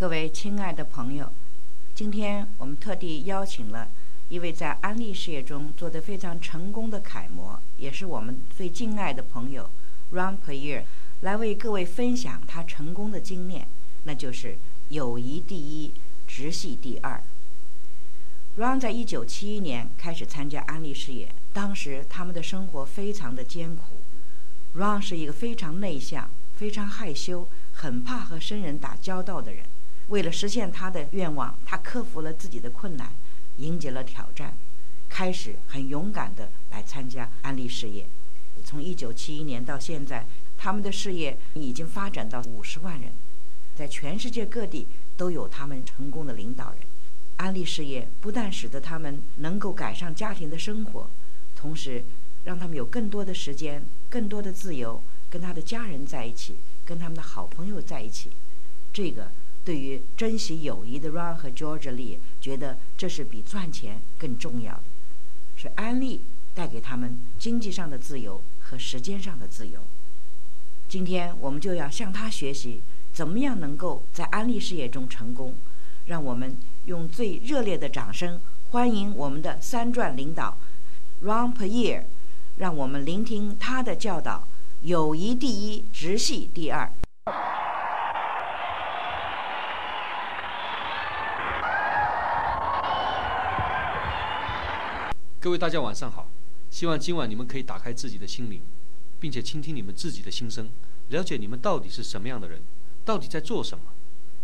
各位亲爱的朋友，今天我们特地邀请了一位在安利事业中做得非常成功的楷模，也是我们最敬爱的朋友 Ron Per Year，来为各位分享他成功的经验，那就是友谊第一，直系第二。Ron 在一九七一年开始参加安利事业，当时他们的生活非常的艰苦。Ron 是一个非常内向、非常害羞、很怕和生人打交道的人。为了实现他的愿望，他克服了自己的困难，迎接了挑战，开始很勇敢地来参加安利事业。从1971年到现在，他们的事业已经发展到50万人，在全世界各地都有他们成功的领导人。安利事业不但使得他们能够改善家庭的生活，同时让他们有更多的时间、更多的自由，跟他的家人在一起，跟他们的好朋友在一起。这个。对于珍惜友谊的 Ron 和 George Lee 觉得这是比赚钱更重要的，是安利带给他们经济上的自由和时间上的自由。今天我们就要向他学习，怎么样能够在安利事业中成功。让我们用最热烈的掌声欢迎我们的三转领导 Ron Per Year，让我们聆听他的教导：友谊第一，直系第二。各位大家晚上好，希望今晚你们可以打开自己的心灵，并且倾听你们自己的心声，了解你们到底是什么样的人，到底在做什么。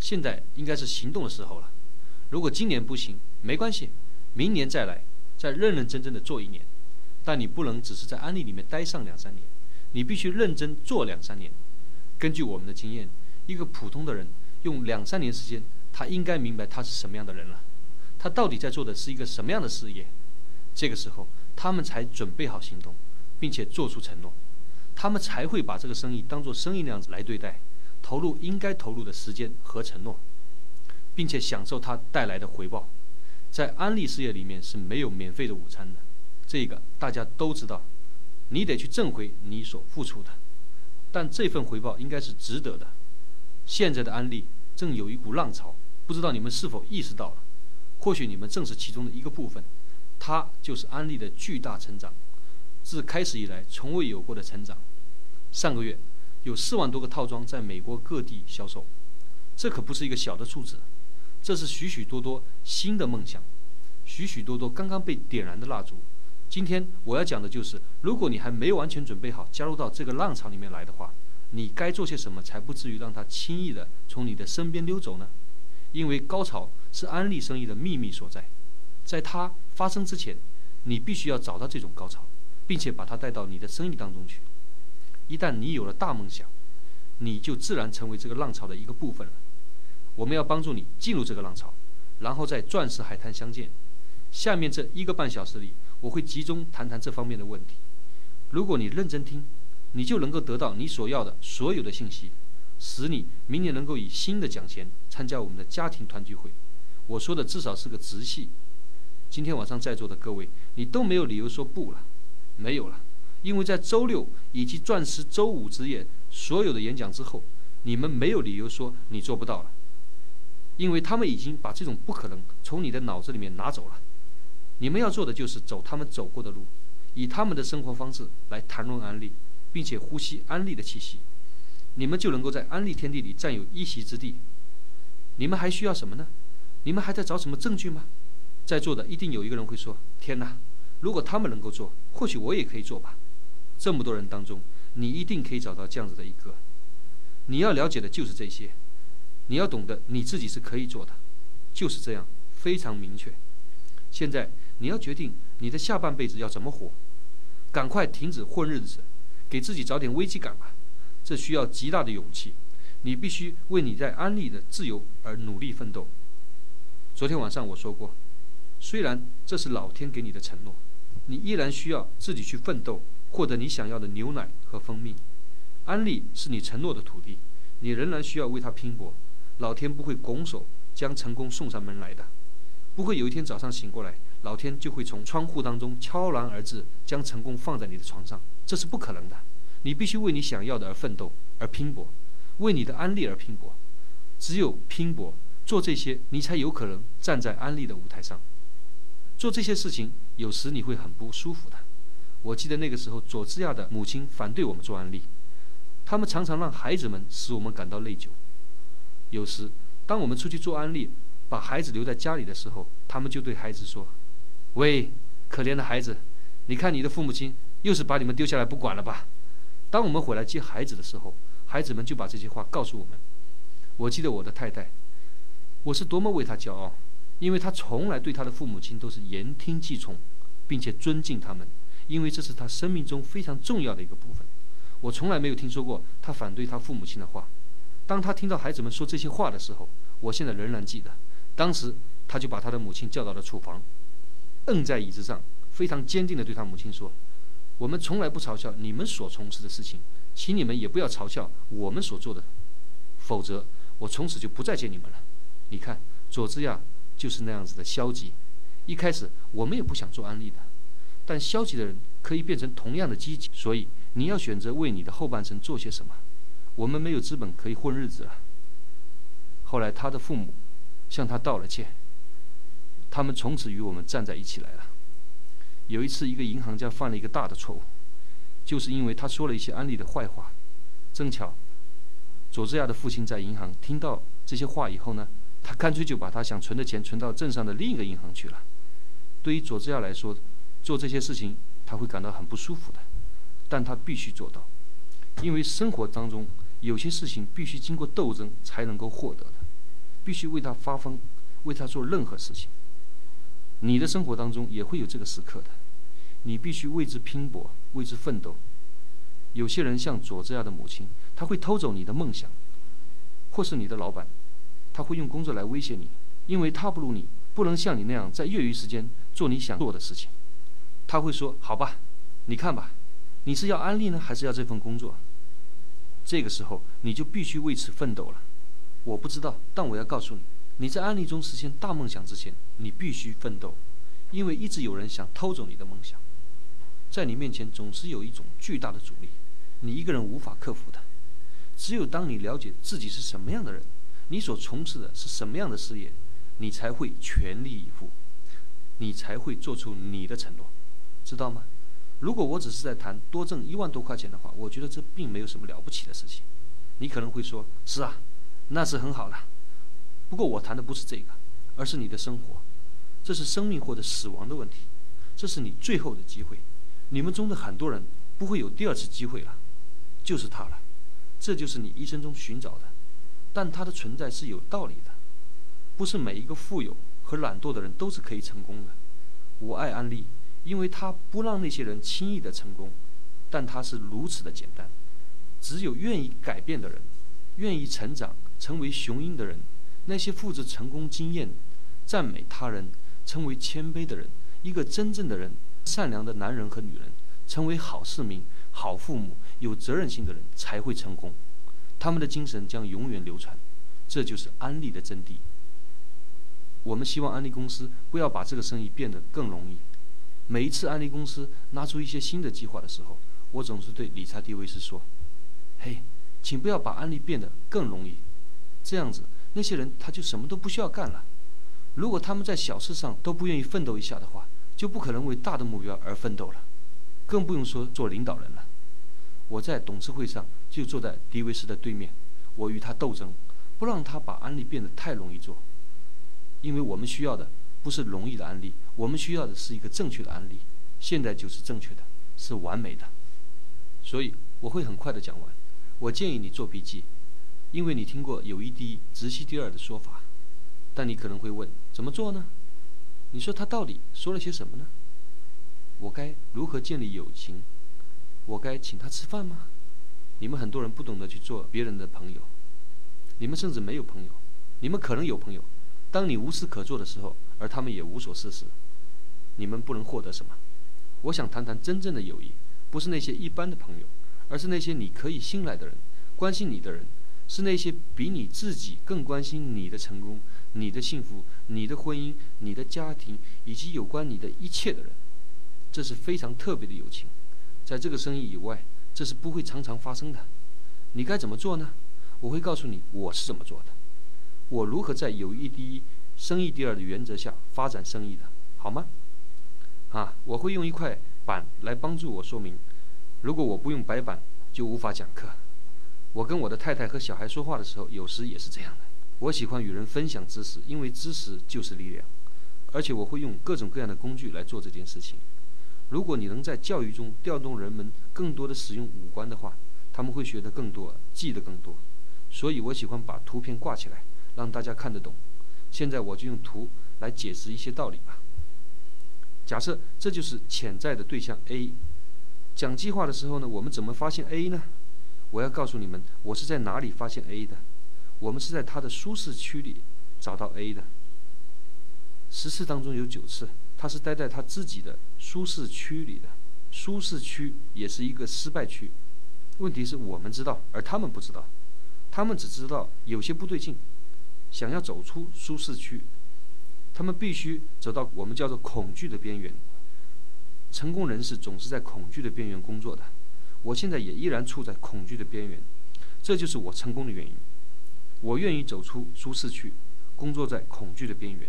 现在应该是行动的时候了。如果今年不行，没关系，明年再来，再认认真真的做一年。但你不能只是在安利里面待上两三年，你必须认真做两三年。根据我们的经验，一个普通的人用两三年时间，他应该明白他是什么样的人了，他到底在做的是一个什么样的事业。这个时候，他们才准备好行动，并且做出承诺，他们才会把这个生意当做生意那样子来对待，投入应该投入的时间和承诺，并且享受它带来的回报。在安利事业里面是没有免费的午餐的，这个大家都知道，你得去挣回你所付出的，但这份回报应该是值得的。现在的安利正有一股浪潮，不知道你们是否意识到了？或许你们正是其中的一个部分。它就是安利的巨大成长，自开始以来从未有过的成长。上个月有四万多个套装在美国各地销售，这可不是一个小的数字，这是许许多多新的梦想，许许多多刚刚被点燃的蜡烛。今天我要讲的就是，如果你还没完全准备好加入到这个浪潮里面来的话，你该做些什么才不至于让它轻易的从你的身边溜走呢？因为高潮是安利生意的秘密所在。在它发生之前，你必须要找到这种高潮，并且把它带到你的生意当中去。一旦你有了大梦想，你就自然成为这个浪潮的一个部分了。我们要帮助你进入这个浪潮，然后在钻石海滩相见。下面这一个半小时里，我会集中谈谈这方面的问题。如果你认真听，你就能够得到你所要的所有的信息，使你明年能够以新的奖钱参加我们的家庭团聚会。我说的至少是个直系。今天晚上在座的各位，你都没有理由说不了，没有了，因为在周六以及钻石周五之夜所有的演讲之后，你们没有理由说你做不到了，因为他们已经把这种不可能从你的脑子里面拿走了。你们要做的就是走他们走过的路，以他们的生活方式来谈论安利，并且呼吸安利的气息，你们就能够在安利天地里占有一席之地。你们还需要什么呢？你们还在找什么证据吗？在座的一定有一个人会说：“天哪！如果他们能够做，或许我也可以做吧。”这么多人当中，你一定可以找到这样子的一个。你要了解的就是这些，你要懂得你自己是可以做的，就是这样，非常明确。现在你要决定你的下半辈子要怎么活，赶快停止混日子，给自己找点危机感吧。这需要极大的勇气，你必须为你在安利的自由而努力奋斗。昨天晚上我说过。虽然这是老天给你的承诺，你依然需要自己去奋斗，获得你想要的牛奶和蜂蜜。安利是你承诺的土地，你仍然需要为它拼搏。老天不会拱手将成功送上门来的，不会有一天早上醒过来，老天就会从窗户当中悄然而至，将成功放在你的床上，这是不可能的。你必须为你想要的而奋斗，而拼搏，为你的安利而拼搏。只有拼搏，做这些，你才有可能站在安利的舞台上。做这些事情，有时你会很不舒服的。我记得那个时候，佐治亚的母亲反对我们做安利，他们常常让孩子们使我们感到内疚。有时，当我们出去做安利，把孩子留在家里的时候，他们就对孩子说：“喂，可怜的孩子，你看你的父母亲又是把你们丢下来不管了吧？”当我们回来接孩子的时候，孩子们就把这些话告诉我们。我记得我的太太，我是多么为她骄傲，因为他从来对他的父母亲都是言听计从，并且尊敬他们，因为这是他生命中非常重要的一个部分。我从来没有听说过他反对他父母亲的话。当他听到孩子们说这些话的时候，我现在仍然记得，当时他就把他的母亲叫到了厨房，摁在椅子上，非常坚定地对他母亲说：“我们从来不嘲笑你们所从事的事情，请你们也不要嘲笑我们所做的，否则。”我从此就不再见你们了。你看，佐治亚就是那样子的消极。一开始我们也不想做安利的，但消极的人可以变成同样的积极。所以你要选择为你的后半生做些什么。我们没有资本可以混日子了。后来他的父母向他道了歉，他们从此与我们站在一起来了。有一次，一个银行家犯了一个大的错误，就是因为他说了一些安利的坏话。正巧。佐治亚的父亲在银行听到这些话以后呢，他干脆就把他想存的钱存到镇上的另一个银行去了。对于佐治亚来说，做这些事情他会感到很不舒服的，但他必须做到，因为生活当中有些事情必须经过斗争才能够获得的，必须为他发疯，为他做任何事情。你的生活当中也会有这个时刻的，你必须为之拼搏，为之奋斗。有些人像佐治亚的母亲。他会偷走你的梦想，或是你的老板，他会用工作来威胁你，因为他不如你，不能像你那样在业余时间做你想做的事情。他会说：“好吧，你看吧，你是要安利呢，还是要这份工作？”这个时候你就必须为此奋斗了。我不知道，但我要告诉你，你在安利中实现大梦想之前，你必须奋斗，因为一直有人想偷走你的梦想，在你面前总是有一种巨大的阻力，你一个人无法克服的。只有当你了解自己是什么样的人，你所从事的是什么样的事业，你才会全力以赴，你才会做出你的承诺，知道吗？如果我只是在谈多挣一万多块钱的话，我觉得这并没有什么了不起的事情。你可能会说：“是啊，那是很好了。”不过我谈的不是这个，而是你的生活，这是生命或者死亡的问题，这是你最后的机会。你们中的很多人不会有第二次机会了，就是他了。这就是你一生中寻找的，但它的存在是有道理的，不是每一个富有和懒惰的人都是可以成功的。我爱安利，因为它不让那些人轻易的成功，但它是如此的简单。只有愿意改变的人，愿意成长成为雄鹰的人，那些复制成功经验、赞美他人、成为谦卑的人，一个真正的人，善良的男人和女人，成为好市民、好父母。有责任心的人才会成功，他们的精神将永远流传，这就是安利的真谛。我们希望安利公司不要把这个生意变得更容易。每一次安利公司拿出一些新的计划的时候，我总是对理查·迪维斯说：“嘿，请不要把安利变得更容易，这样子那些人他就什么都不需要干了。如果他们在小事上都不愿意奋斗一下的话，就不可能为大的目标而奋斗了，更不用说做领导人了。”我在董事会上就坐在迪维斯的对面，我与他斗争，不让他把安利变得太容易做，因为我们需要的不是容易的安利，我们需要的是一个正确的安利，现在就是正确的，是完美的，所以我会很快的讲完。我建议你做笔记，因为你听过有一直系第二的说法，但你可能会问怎么做呢？你说他到底说了些什么呢？我该如何建立友情？我该请他吃饭吗？你们很多人不懂得去做别人的朋友，你们甚至没有朋友。你们可能有朋友，当你无事可做的时候，而他们也无所事事，你们不能获得什么。我想谈谈真正的友谊，不是那些一般的朋友，而是那些你可以信赖的人，关心你的人，是那些比你自己更关心你的成功、你的幸福、你的婚姻、你的家庭以及有关你的一切的人。这是非常特别的友情。在这个生意以外，这是不会常常发生的。你该怎么做呢？我会告诉你我是怎么做的。我如何在友谊第一、生意第二的原则下发展生意的，好吗？啊，我会用一块板来帮助我说明。如果我不用白板，就无法讲课。我跟我的太太和小孩说话的时候，有时也是这样的。我喜欢与人分享知识，因为知识就是力量。而且我会用各种各样的工具来做这件事情。如果你能在教育中调动人们更多的使用五官的话，他们会学得更多，记得更多。所以我喜欢把图片挂起来，让大家看得懂。现在我就用图来解释一些道理吧。假设这就是潜在的对象 A。讲计划的时候呢，我们怎么发现 A 呢？我要告诉你们，我是在哪里发现 A 的。我们是在他的舒适区里找到 A 的。十次当中有九次，他是待在他自己的舒适区里的。舒适区也是一个失败区。问题是我们知道，而他们不知道。他们只知道有些不对劲，想要走出舒适区，他们必须走到我们叫做恐惧的边缘。成功人士总是在恐惧的边缘工作的。我现在也依然处在恐惧的边缘，这就是我成功的原因。我愿意走出舒适区，工作在恐惧的边缘。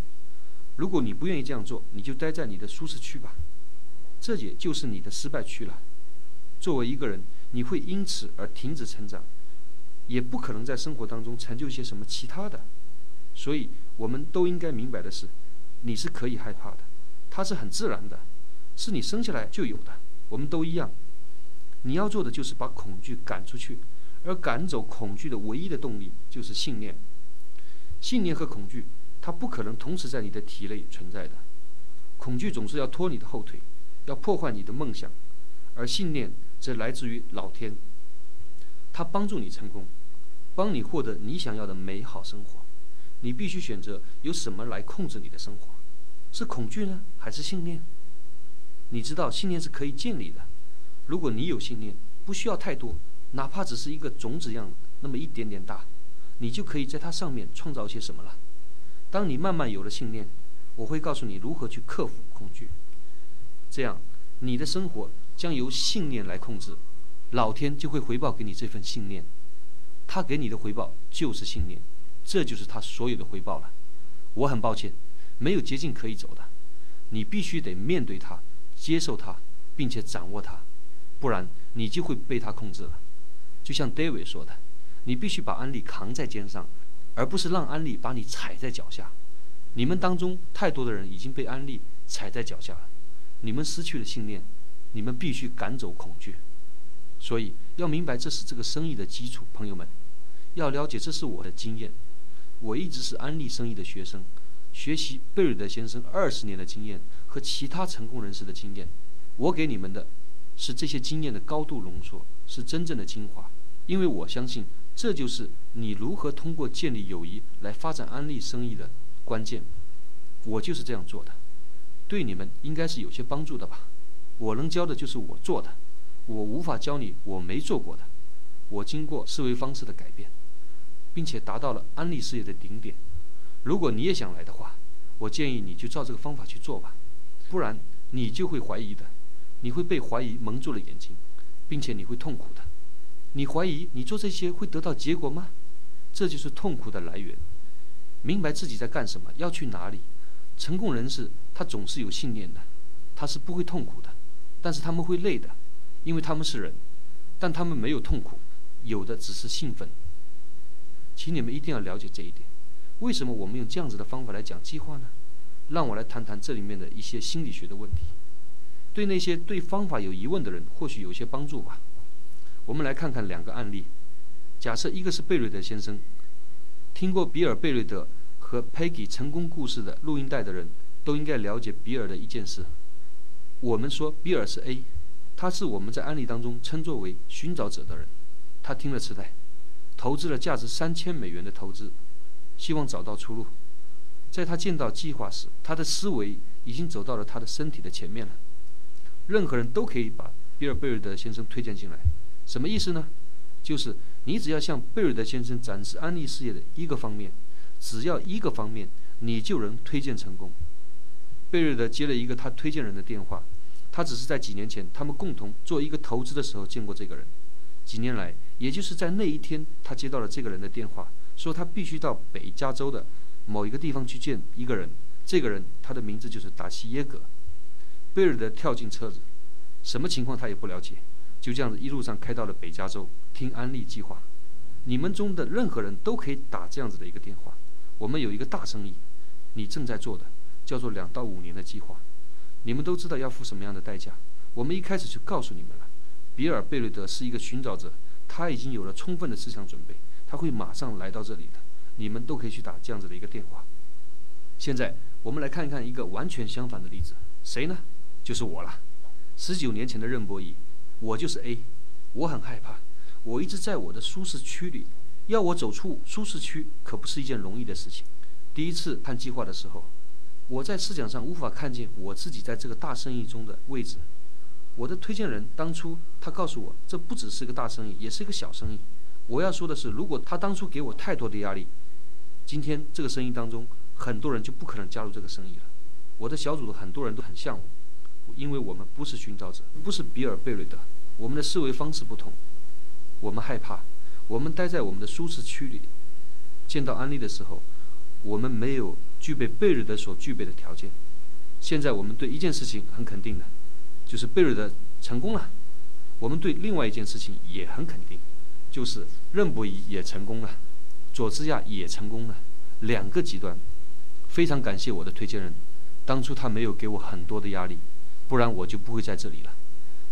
如果你不愿意这样做，你就待在你的舒适区吧。这也就是你的失败区了。作为一个人。你会因此而停止成长，也不可能在生活当中成就一些什么其他的。所以，我们都应该明白的是，你是可以害怕的，它是很自然的，是你生下来就有的。我们都一样。你要做的就是把恐惧赶出去，而赶走恐惧的唯一的动力就是信念。信念和恐惧，它不可能同时在你的体内存在的。恐惧总是要拖你的后腿，要破坏你的梦想，而信念。则来自于老天，他帮助你成功，帮你获得你想要的美好生活。你必须选择由什么来控制你的生活，是恐惧呢，还是信念？你知道信念是可以建立的。如果你有信念，不需要太多，哪怕只是一个种子样那么一点点大，你就可以在它上面创造些什么了。当你慢慢有了信念，我会告诉你如何去克服恐惧，这样你的生活。将由信念来控制，老天就会回报给你这份信念，他给你的回报就是信念，这就是他所有的回报了。我很抱歉，没有捷径可以走的，你必须得面对它，接受它，并且掌握它，不然你就会被它控制了。就像 David 说的，你必须把安利扛在肩上，而不是让安利把你踩在脚下。你们当中太多的人已经被安利踩在脚下了，你们失去了信念。你们必须赶走恐惧，所以要明白这是这个生意的基础，朋友们，要了解这是我的经验。我一直是安利生意的学生，学习贝瑞德先生二十年的经验和其他成功人士的经验。我给你们的是这些经验的高度浓缩，是真正的精华。因为我相信这就是你如何通过建立友谊来发展安利生意的关键。我就是这样做的，对你们应该是有些帮助的吧。我能教的就是我做的，我无法教你我没做过的。我经过思维方式的改变，并且达到了安利事业的顶点。如果你也想来的话，我建议你就照这个方法去做吧，不然你就会怀疑的，你会被怀疑蒙住了眼睛，并且你会痛苦的。你怀疑你做这些会得到结果吗？这就是痛苦的来源。明白自己在干什么，要去哪里。成功人士他总是有信念的，他是不会痛苦的。但是他们会累的，因为他们是人，但他们没有痛苦，有的只是兴奋。请你们一定要了解这一点。为什么我们用这样子的方法来讲计划呢？让我来谈谈这里面的一些心理学的问题，对那些对方法有疑问的人或许有些帮助吧。我们来看看两个案例。假设一个是贝瑞德先生，听过比尔·贝瑞德和 Peggy 成功故事的录音带的人都应该了解比尔的一件事。我们说比尔是 A，他是我们在案例当中称作为寻找者的人。他听了磁带，投资了价值三千美元的投资，希望找到出路。在他见到计划时，他的思维已经走到了他的身体的前面了。任何人都可以把比尔贝尔德先生推荐进来，什么意思呢？就是你只要向贝尔德先生展示安利事业的一个方面，只要一个方面，你就能推荐成功。贝瑞德接了一个他推荐人的电话，他只是在几年前他们共同做一个投资的时候见过这个人。几年来，也就是在那一天，他接到了这个人的电话，说他必须到北加州的某一个地方去见一个人，这个人他的名字就是达西耶格。贝瑞德跳进车子，什么情况他也不了解，就这样子一路上开到了北加州听安利计划。你们中的任何人都可以打这样子的一个电话。我们有一个大生意，你正在做的叫做两到五年的计划。你们都知道要付什么样的代价。我们一开始就告诉你们了，比尔贝瑞德是一个寻找者，他已经有了充分的思想准备，他会马上来到这里的。你们都可以去打这样子的一个电话。现在我们来看一看一个完全相反的例子，谁呢？就是我了。十九年前的任博弈，我就是 A，我很害怕，我一直在我的舒适区里，要我走出舒适区可不是一件容易的事情。第一次看计划的时候。我在视角上无法看见我自己在这个大生意中的位置。我的推荐人当初他告诉我，这不只是个大生意，也是个小生意。我要说的是，如果他当初给我太多的压力，今天这个生意当中很多人就不可能加入这个生意了。我的小组的很多人都很像我，因为我们不是寻找者，不是比尔贝瑞德，我们的思维方式不同。我们害怕，我们待在我们的舒适区里。见到安利的时候，我们没有。具备贝瑞德所具备的条件。现在我们对一件事情很肯定的，就是贝瑞德成功了。我们对另外一件事情也很肯定，就是任伯仪也成功了，佐治亚也成功了。两个极端，非常感谢我的推荐人，当初他没有给我很多的压力，不然我就不会在这里了。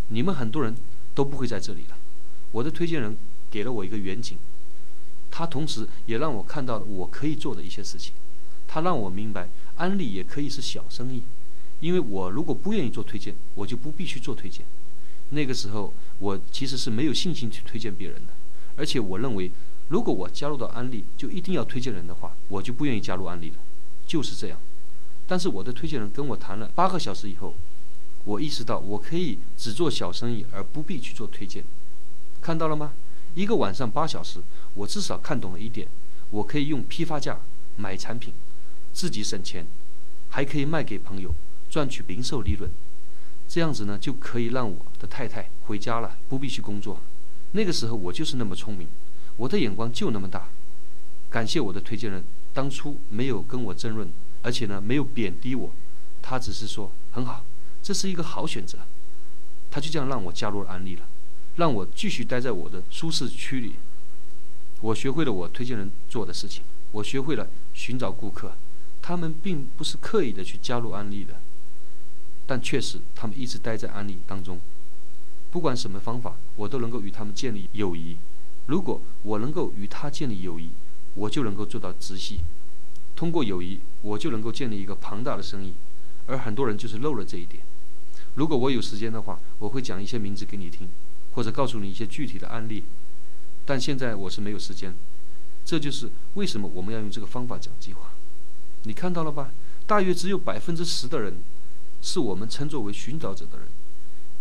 你们很多人都不会在这里了。我的推荐人给了我一个远景，他同时也让我看到了我可以做的一些事情。他让我明白，安利也可以是小生意，因为我如果不愿意做推荐，我就不必须做推荐。那个时候，我其实是没有信心去推荐别人的，而且我认为，如果我加入到安利，就一定要推荐人的话，我就不愿意加入安利了，就是这样。但是我的推荐人跟我谈了八个小时以后，我意识到我可以只做小生意，而不必去做推荐。看到了吗？一个晚上八小时，我至少看懂了一点：我可以用批发价买产品。自己省钱，还可以卖给朋友，赚取零售利润，这样子呢就可以让我的太太回家了，不必去工作。那个时候我就是那么聪明，我的眼光就那么大。感谢我的推荐人，当初没有跟我争论，而且呢没有贬低我，他只是说很好，这是一个好选择。他就这样让我加入了安利了，让我继续待在我的舒适区里。我学会了我推荐人做的事情，我学会了寻找顾客。他们并不是刻意的去加入安利的，但确实他们一直待在安利当中。不管什么方法，我都能够与他们建立友谊。如果我能够与他建立友谊，我就能够做到直系。通过友谊，我就能够建立一个庞大的生意。而很多人就是漏了这一点。如果我有时间的话，我会讲一些名字给你听，或者告诉你一些具体的案例。但现在我是没有时间。这就是为什么我们要用这个方法讲计划。你看到了吧？大约只有百分之十的人，是我们称作为寻找者的人。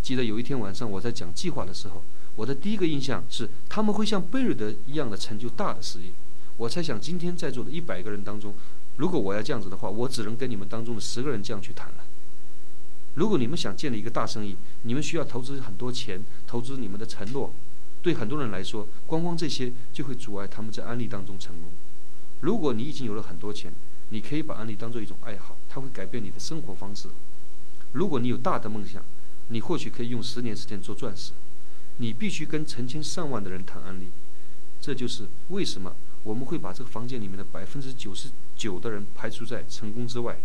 记得有一天晚上我在讲计划的时候，我的第一个印象是他们会像贝瑞德一样的成就大的事业。我猜想今天在座的一百个人当中，如果我要这样子的话，我只能跟你们当中的十个人这样去谈了。如果你们想建立一个大生意，你们需要投资很多钱，投资你们的承诺。对很多人来说，光光这些就会阻碍他们在安利当中成功。如果你已经有了很多钱，你可以把安利当做一种爱好，它会改变你的生活方式。如果你有大的梦想，你或许可以用十年时间做钻石。你必须跟成千上万的人谈安利，这就是为什么我们会把这个房间里面的百分之九十九的人排除在成功之外，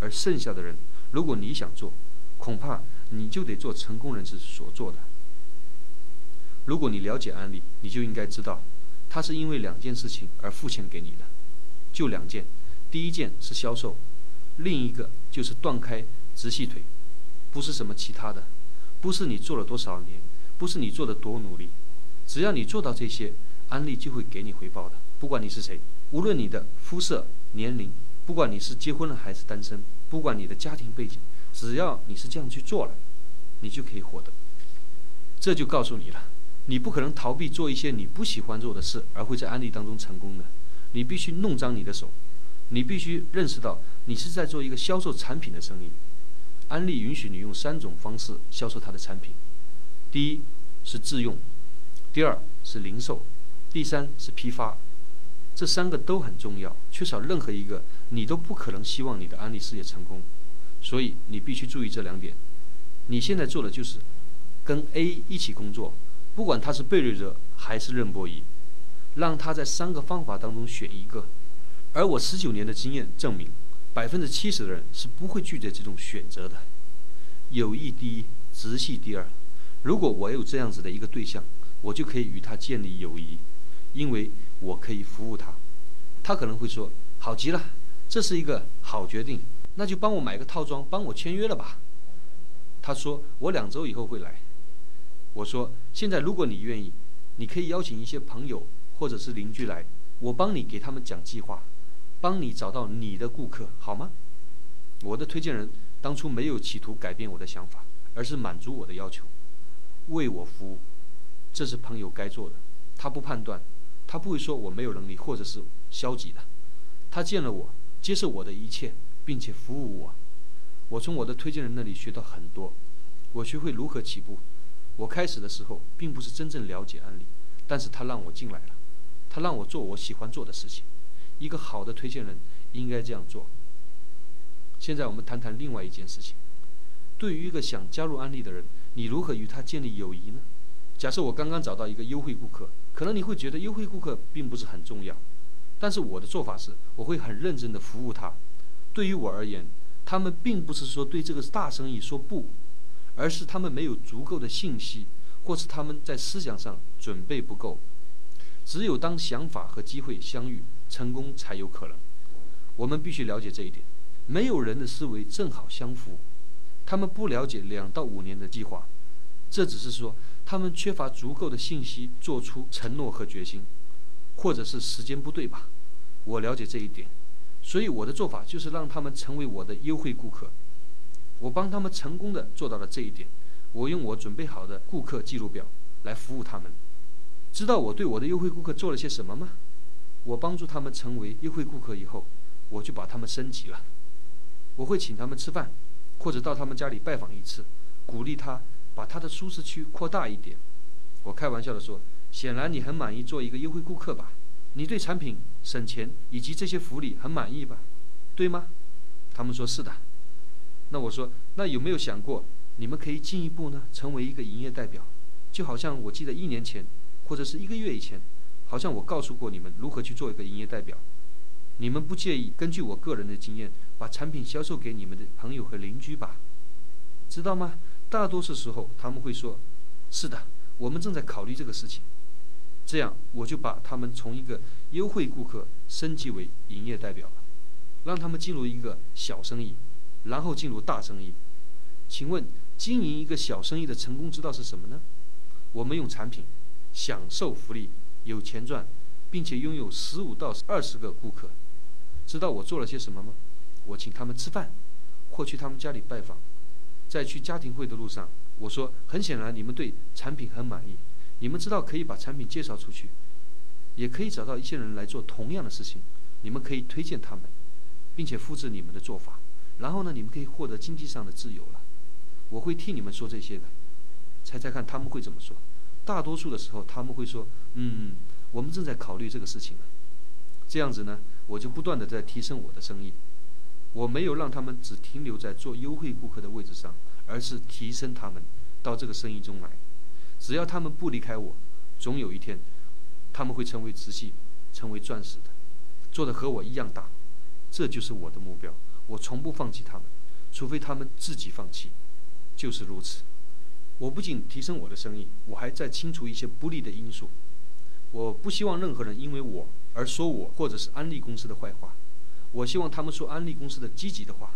而剩下的人，如果你想做，恐怕你就得做成功人士所做的。如果你了解安利，你就应该知道，他是因为两件事情而付钱给你的，就两件。第一件是销售，另一个就是断开直系腿，不是什么其他的，不是你做了多少年，不是你做的多努力，只要你做到这些，安利就会给你回报的。不管你是谁，无论你的肤色、年龄，不管你是结婚了还是单身，不管你的家庭背景，只要你是这样去做了，你就可以获得。这就告诉你了，你不可能逃避做一些你不喜欢做的事而会在安利当中成功的，你必须弄脏你的手。你必须认识到，你是在做一个销售产品的生意。安利允许你用三种方式销售它的产品：第一是自用，第二是零售，第三是批发。这三个都很重要，缺少任何一个，你都不可能希望你的安利事业成功。所以你必须注意这两点。你现在做的就是跟 A 一起工作，不管他是贝瑞哲还是任波仪，让他在三个方法当中选一个。而我十九年的经验证明，百分之七十的人是不会拒绝这种选择的。友谊第一，直系第二。如果我有这样子的一个对象，我就可以与他建立友谊，因为我可以服务他。他可能会说：“好极了，这是一个好决定，那就帮我买个套装，帮我签约了吧。”他说：“我两周以后会来。”我说：“现在如果你愿意，你可以邀请一些朋友或者是邻居来，我帮你给他们讲计划。”帮你找到你的顾客好吗？我的推荐人当初没有企图改变我的想法，而是满足我的要求，为我服务，这是朋友该做的。他不判断，他不会说我没有能力或者是消极的。他见了我，接受我的一切，并且服务我。我从我的推荐人那里学到很多，我学会如何起步。我开始的时候并不是真正了解安利，但是他让我进来了，他让我做我喜欢做的事情。一个好的推荐人应该这样做。现在我们谈谈另外一件事情：对于一个想加入安利的人，你如何与他建立友谊呢？假设我刚刚找到一个优惠顾客，可能你会觉得优惠顾客并不是很重要，但是我的做法是，我会很认真的服务他。对于我而言，他们并不是说对这个大生意说不，而是他们没有足够的信息，或是他们在思想上准备不够。只有当想法和机会相遇。成功才有可能，我们必须了解这一点。没有人的思维正好相符，他们不了解两到五年的计划，这只是说他们缺乏足够的信息做出承诺和决心，或者是时间不对吧？我了解这一点，所以我的做法就是让他们成为我的优惠顾客。我帮他们成功的做到了这一点。我用我准备好的顾客记录表来服务他们。知道我对我的优惠顾客做了些什么吗？我帮助他们成为优惠顾客以后，我就把他们升级了。我会请他们吃饭，或者到他们家里拜访一次，鼓励他把他的舒适区扩大一点。我开玩笑的说：“显然你很满意做一个优惠顾客吧？你对产品、省钱以及这些福利很满意吧？对吗？”他们说是的。那我说：“那有没有想过，你们可以进一步呢，成为一个营业代表？就好像我记得一年前，或者是一个月以前。”好像我告诉过你们如何去做一个营业代表，你们不介意根据我个人的经验把产品销售给你们的朋友和邻居吧？知道吗？大多数时候他们会说：“是的，我们正在考虑这个事情。”这样我就把他们从一个优惠顾客升级为营业代表了，让他们进入一个小生意，然后进入大生意。请问经营一个小生意的成功之道是什么呢？我们用产品，享受福利。有钱赚，并且拥有十五到二十个顾客，知道我做了些什么吗？我请他们吃饭，或去他们家里拜访，在去家庭会的路上，我说：很显然你们对产品很满意，你们知道可以把产品介绍出去，也可以找到一些人来做同样的事情，你们可以推荐他们，并且复制你们的做法，然后呢，你们可以获得经济上的自由了。我会替你们说这些的，猜猜看他们会怎么说？大多数的时候，他们会说：“嗯，我们正在考虑这个事情了。”这样子呢，我就不断的在提升我的生意。我没有让他们只停留在做优惠顾客的位置上，而是提升他们到这个生意中来。只要他们不离开我，总有一天，他们会成为直系，成为钻石的，做的和我一样大。这就是我的目标。我从不放弃他们，除非他们自己放弃。就是如此。我不仅提升我的生意，我还在清除一些不利的因素。我不希望任何人因为我而说我或者是安利公司的坏话。我希望他们说安利公司的积极的话。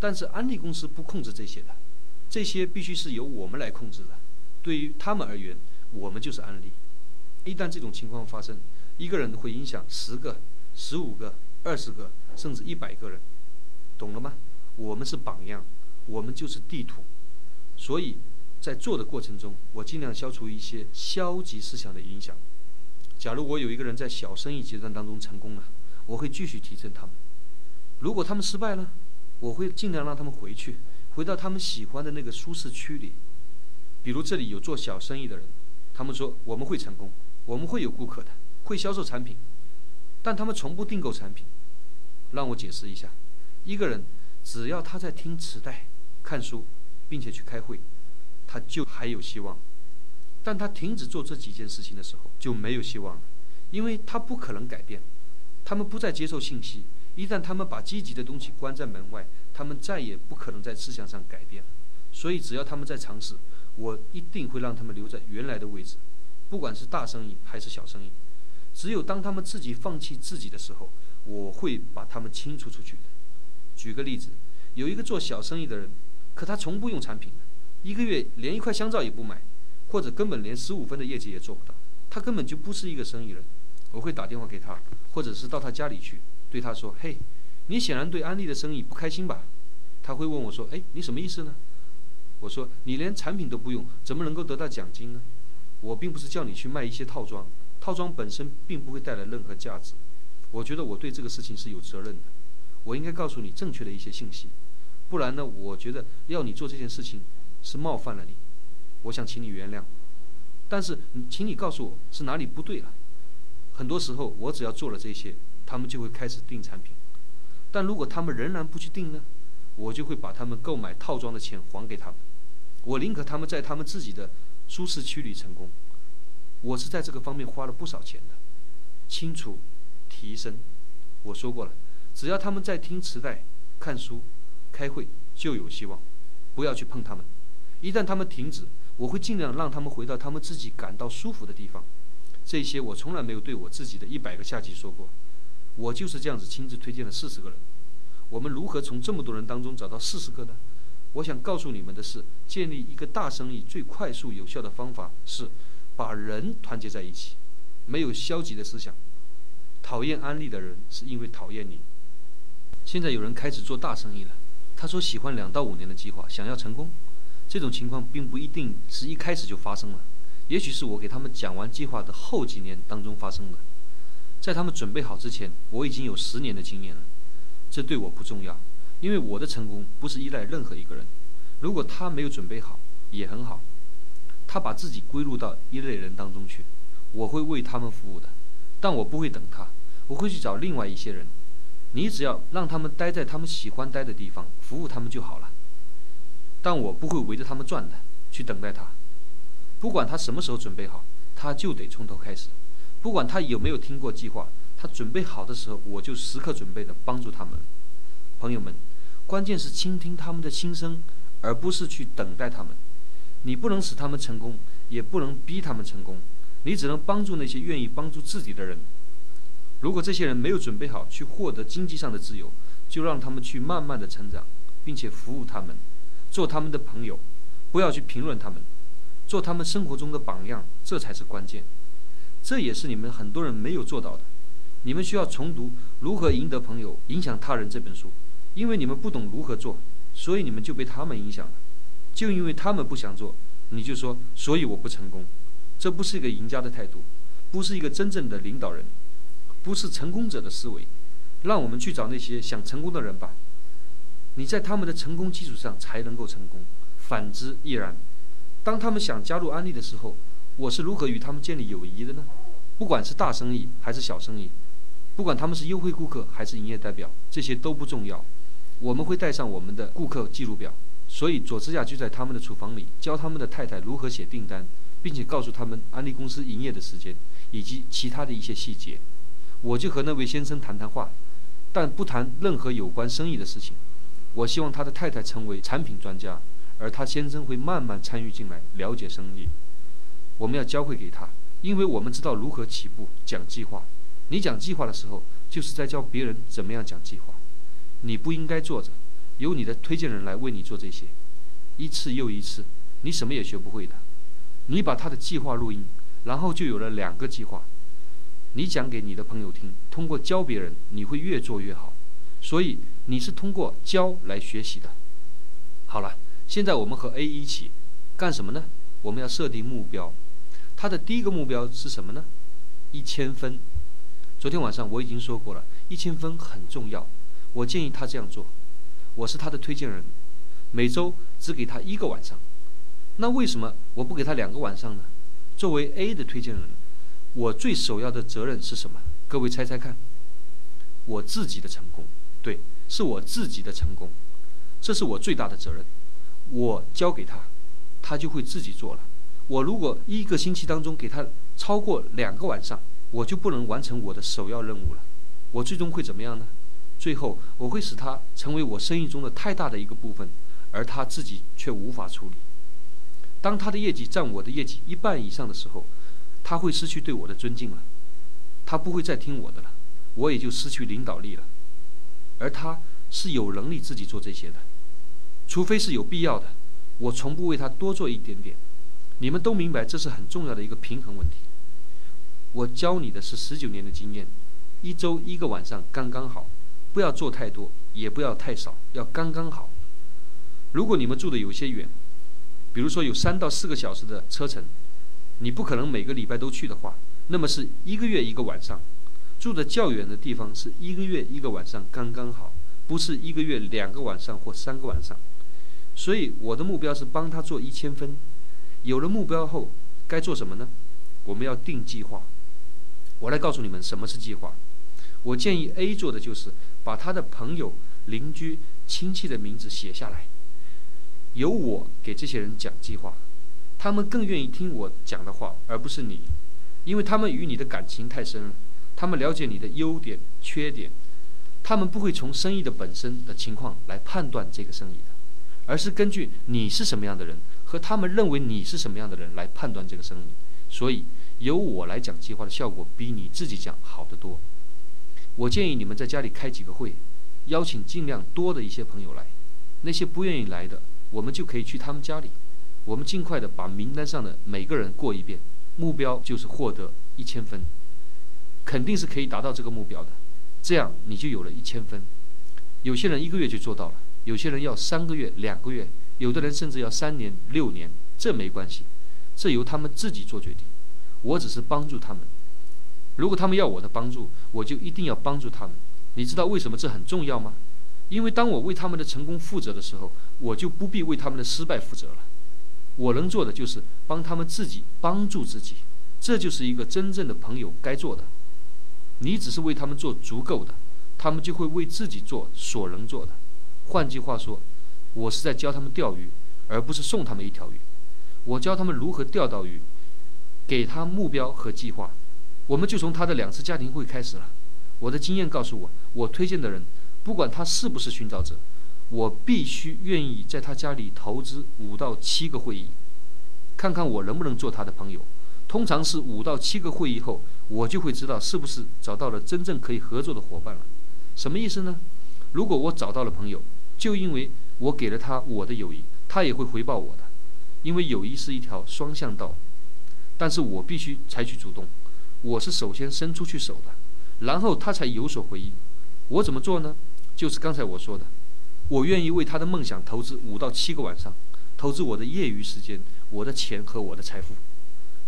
但是安利公司不控制这些的，这些必须是由我们来控制的。对于他们而言，我们就是安利。一旦这种情况发生，一个人会影响十个、十五个、二十个，甚至一百个人，懂了吗？我们是榜样，我们就是地图，所以。在做的过程中，我尽量消除一些消极思想的影响。假如我有一个人在小生意阶段当中成功了，我会继续提升他们；如果他们失败了，我会尽量让他们回去，回到他们喜欢的那个舒适区里。比如这里有做小生意的人，他们说我们会成功，我们会有顾客的，会销售产品。但他们从不订购产品。让我解释一下：一个人只要他在听磁带、看书，并且去开会，他就还有希望；但他停止做这几件事情的时候，就没有希望了，因为他不可能改变。他们不再接受信息，一旦他们把积极的东西关在门外，他们再也不可能在思想上改变。所以，只要他们在尝试，我一定会让他们留在原来的位置，不管是大生意还是小生意。只有当他们自己放弃自己的时候，我会把他们清除出去的。举个例子，有一个做小生意的人，可他从不用产品，一个月连一块香皂也不买，或者根本连十五分的业绩也做不到，他根本就不是一个生意人。我会打电话给他，或者是到他家里去，对他说：“嘿，你显然对安利的生意不开心吧？”他会问我说：“哎，你什么意思呢？”我说：“你连产品都不用，怎么能够得到奖金呢？”我并不是叫你去卖一些套装，套装本身并不会带来任何价值。我觉得我对这个事情是有责任的，我应该告诉你正确的一些信息，不然呢，我觉得要你做这件事情是冒犯了你。我想请你原谅，但是请你告诉我是哪里不对了。很多时候，我只要做了这些，他们就会开始订产品。但如果他们仍然不去订呢，我就会把他们购买套装的钱还给他们。我宁可他们在他们自己的舒适区里成功。我是在这个方面花了不少钱的。清楚，提升。我说过了，只要他们在听磁带、看书、开会，就有希望。不要去碰他们。一旦他们停止，我会尽量让他们回到他们自己感到舒服的地方。这些我从来没有对我自己的一百个下级说过，我就是这样子亲自推荐了四十个人。我们如何从这么多人当中找到四十个呢？我想告诉你们的是，建立一个大生意最快速有效的方法是把人团结在一起，没有消极的思想。讨厌安利的人是因为讨厌你。现在有人开始做大生意了，他说喜欢两到五年的计划，想要成功。这种情况并不一定是一开始就发生了。也许是我给他们讲完计划的后几年当中发生的，在他们准备好之前，我已经有十年的经验了。这对我不重要，因为我的成功不是依赖任何一个人。如果他没有准备好，也很好，他把自己归入到一类人当中去，我会为他们服务的。但我不会等他，我会去找另外一些人。你只要让他们待在他们喜欢待的地方，服务他们就好了。但我不会围着他们转的，去等待他。不管他什么时候准备好，他就得从头开始。不管他有没有听过计划，他准备好的时候，我就时刻准备着帮助他们。朋友们，关键是倾听他们的心声，而不是去等待他们。你不能使他们成功，也不能逼他们成功。你只能帮助那些愿意帮助自己的人。如果这些人没有准备好去获得经济上的自由，就让他们去慢慢的成长，并且服务他们，做他们的朋友，不要去评论他们。做他们生活中的榜样，这才是关键。这也是你们很多人没有做到的。你们需要重读《如何赢得朋友、影响他人》这本书，因为你们不懂如何做，所以你们就被他们影响了。就因为他们不想做，你就说，所以我不成功。这不是一个赢家的态度，不是一个真正的领导人，不是成功者的思维。让我们去找那些想成功的人吧。你在他们的成功基础上才能够成功，反之亦然。当他们想加入安利的时候，我是如何与他们建立友谊的呢？不管是大生意还是小生意，不管他们是优惠顾客还是营业代表，这些都不重要。我们会带上我们的顾客记录表，所以佐治亚就在他们的厨房里教他们的太太如何写订单，并且告诉他们安利公司营业的时间以及其他的一些细节。我就和那位先生谈谈话，但不谈任何有关生意的事情。我希望他的太太成为产品专家。而他先生会慢慢参与进来，了解生意。我们要教会给他，因为我们知道如何起步讲计划。你讲计划的时候，就是在教别人怎么样讲计划。你不应该坐着，由你的推荐人来为你做这些，一次又一次，你什么也学不会的。你把他的计划录音，然后就有了两个计划。你讲给你的朋友听，通过教别人，你会越做越好。所以你是通过教来学习的。好了。现在我们和 A 一起干什么呢？我们要设定目标。他的第一个目标是什么呢？一千分。昨天晚上我已经说过了，一千分很重要。我建议他这样做。我是他的推荐人，每周只给他一个晚上。那为什么我不给他两个晚上呢？作为 A 的推荐人，我最首要的责任是什么？各位猜猜看。我自己的成功，对，是我自己的成功，这是我最大的责任。我交给他，他就会自己做了。我如果一个星期当中给他超过两个晚上，我就不能完成我的首要任务了。我最终会怎么样呢？最后我会使他成为我生意中的太大的一个部分，而他自己却无法处理。当他的业绩占我的业绩一半以上的时候，他会失去对我的尊敬了，他不会再听我的了，我也就失去领导力了。而他是有能力自己做这些的，除非是有必要的，我从不为他多做一点点。你们都明白，这是很重要的一个平衡问题。我教你的是十九年的经验，一周一个晚上刚刚好，不要做太多，也不要太少，要刚刚好。如果你们住的有些远，比如说有三到四个小时的车程，你不可能每个礼拜都去的话，那么是一个月一个晚上。住的较远的地方是一个月一个晚上刚刚好，不是一个月两个晚上或三个晚上。所以我的目标是帮他做一千分。有了目标后，该做什么呢？我们要定计划。我来告诉你们什么是计划。我建议 A 做的就是把他的朋友、邻居、亲戚的名字写下来，由我给这些人讲计划。他们更愿意听我讲的话，而不是你，因为他们与你的感情太深了。他们了解你的优点、缺点，他们不会从生意的本身的情况来判断这个生意的，而是根据你是什么样的人。和他们认为你是什么样的人来判断这个生意，所以由我来讲计划的效果比你自己讲好得多。我建议你们在家里开几个会，邀请尽量多的一些朋友来，那些不愿意来的，我们就可以去他们家里，我们尽快的把名单上的每个人过一遍，目标就是获得一千分，肯定是可以达到这个目标的，这样你就有了一千分。有些人一个月就做到了，有些人要三个月、两个月。有的人甚至要三年、六年，这没关系，这由他们自己做决定。我只是帮助他们。如果他们要我的帮助，我就一定要帮助他们。你知道为什么这很重要吗？因为当我为他们的成功负责的时候，我就不必为他们的失败负责了。我能做的就是帮他们自己帮助自己，这就是一个真正的朋友该做的。你只是为他们做足够的，他们就会为自己做所能做的。换句话说。我是在教他们钓鱼，而不是送他们一条鱼。我教他们如何钓到鱼，给他目标和计划。我们就从他的两次家庭会开始了。我的经验告诉我，我推荐的人，不管他是不是寻找者，我必须愿意在他家里投资五到七个会议，看看我能不能做他的朋友。通常是五到七个会议后，我就会知道是不是找到了真正可以合作的伙伴了。什么意思呢？如果我找到了朋友，就因为。我给了他我的友谊，他也会回报我的，因为友谊是一条双向道。但是我必须采取主动，我是首先伸出去手的，然后他才有所回应。我怎么做呢？就是刚才我说的，我愿意为他的梦想投资五到七个晚上，投资我的业余时间、我的钱和我的财富。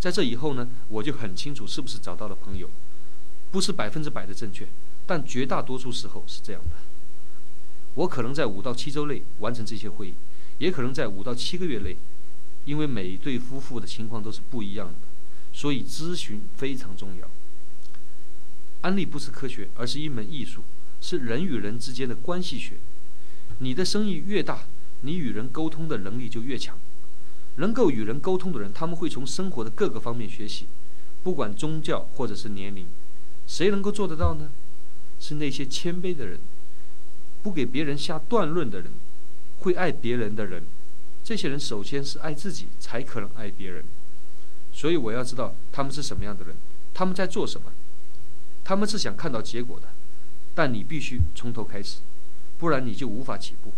在这以后呢，我就很清楚是不是找到了朋友，不是百分之百的正确，但绝大多数时候是这样的。我可能在五到七周内完成这些会议，也可能在五到七个月内，因为每对夫妇的情况都是不一样的，所以咨询非常重要。安利不是科学，而是一门艺术，是人与人之间的关系学。你的生意越大，你与人沟通的能力就越强。能够与人沟通的人，他们会从生活的各个方面学习，不管宗教或者是年龄。谁能够做得到呢？是那些谦卑的人。不给别人下断论的人，会爱别人的人，这些人首先是爱自己，才可能爱别人。所以我要知道他们是什么样的人，他们在做什么，他们是想看到结果的。但你必须从头开始，不然你就无法起步。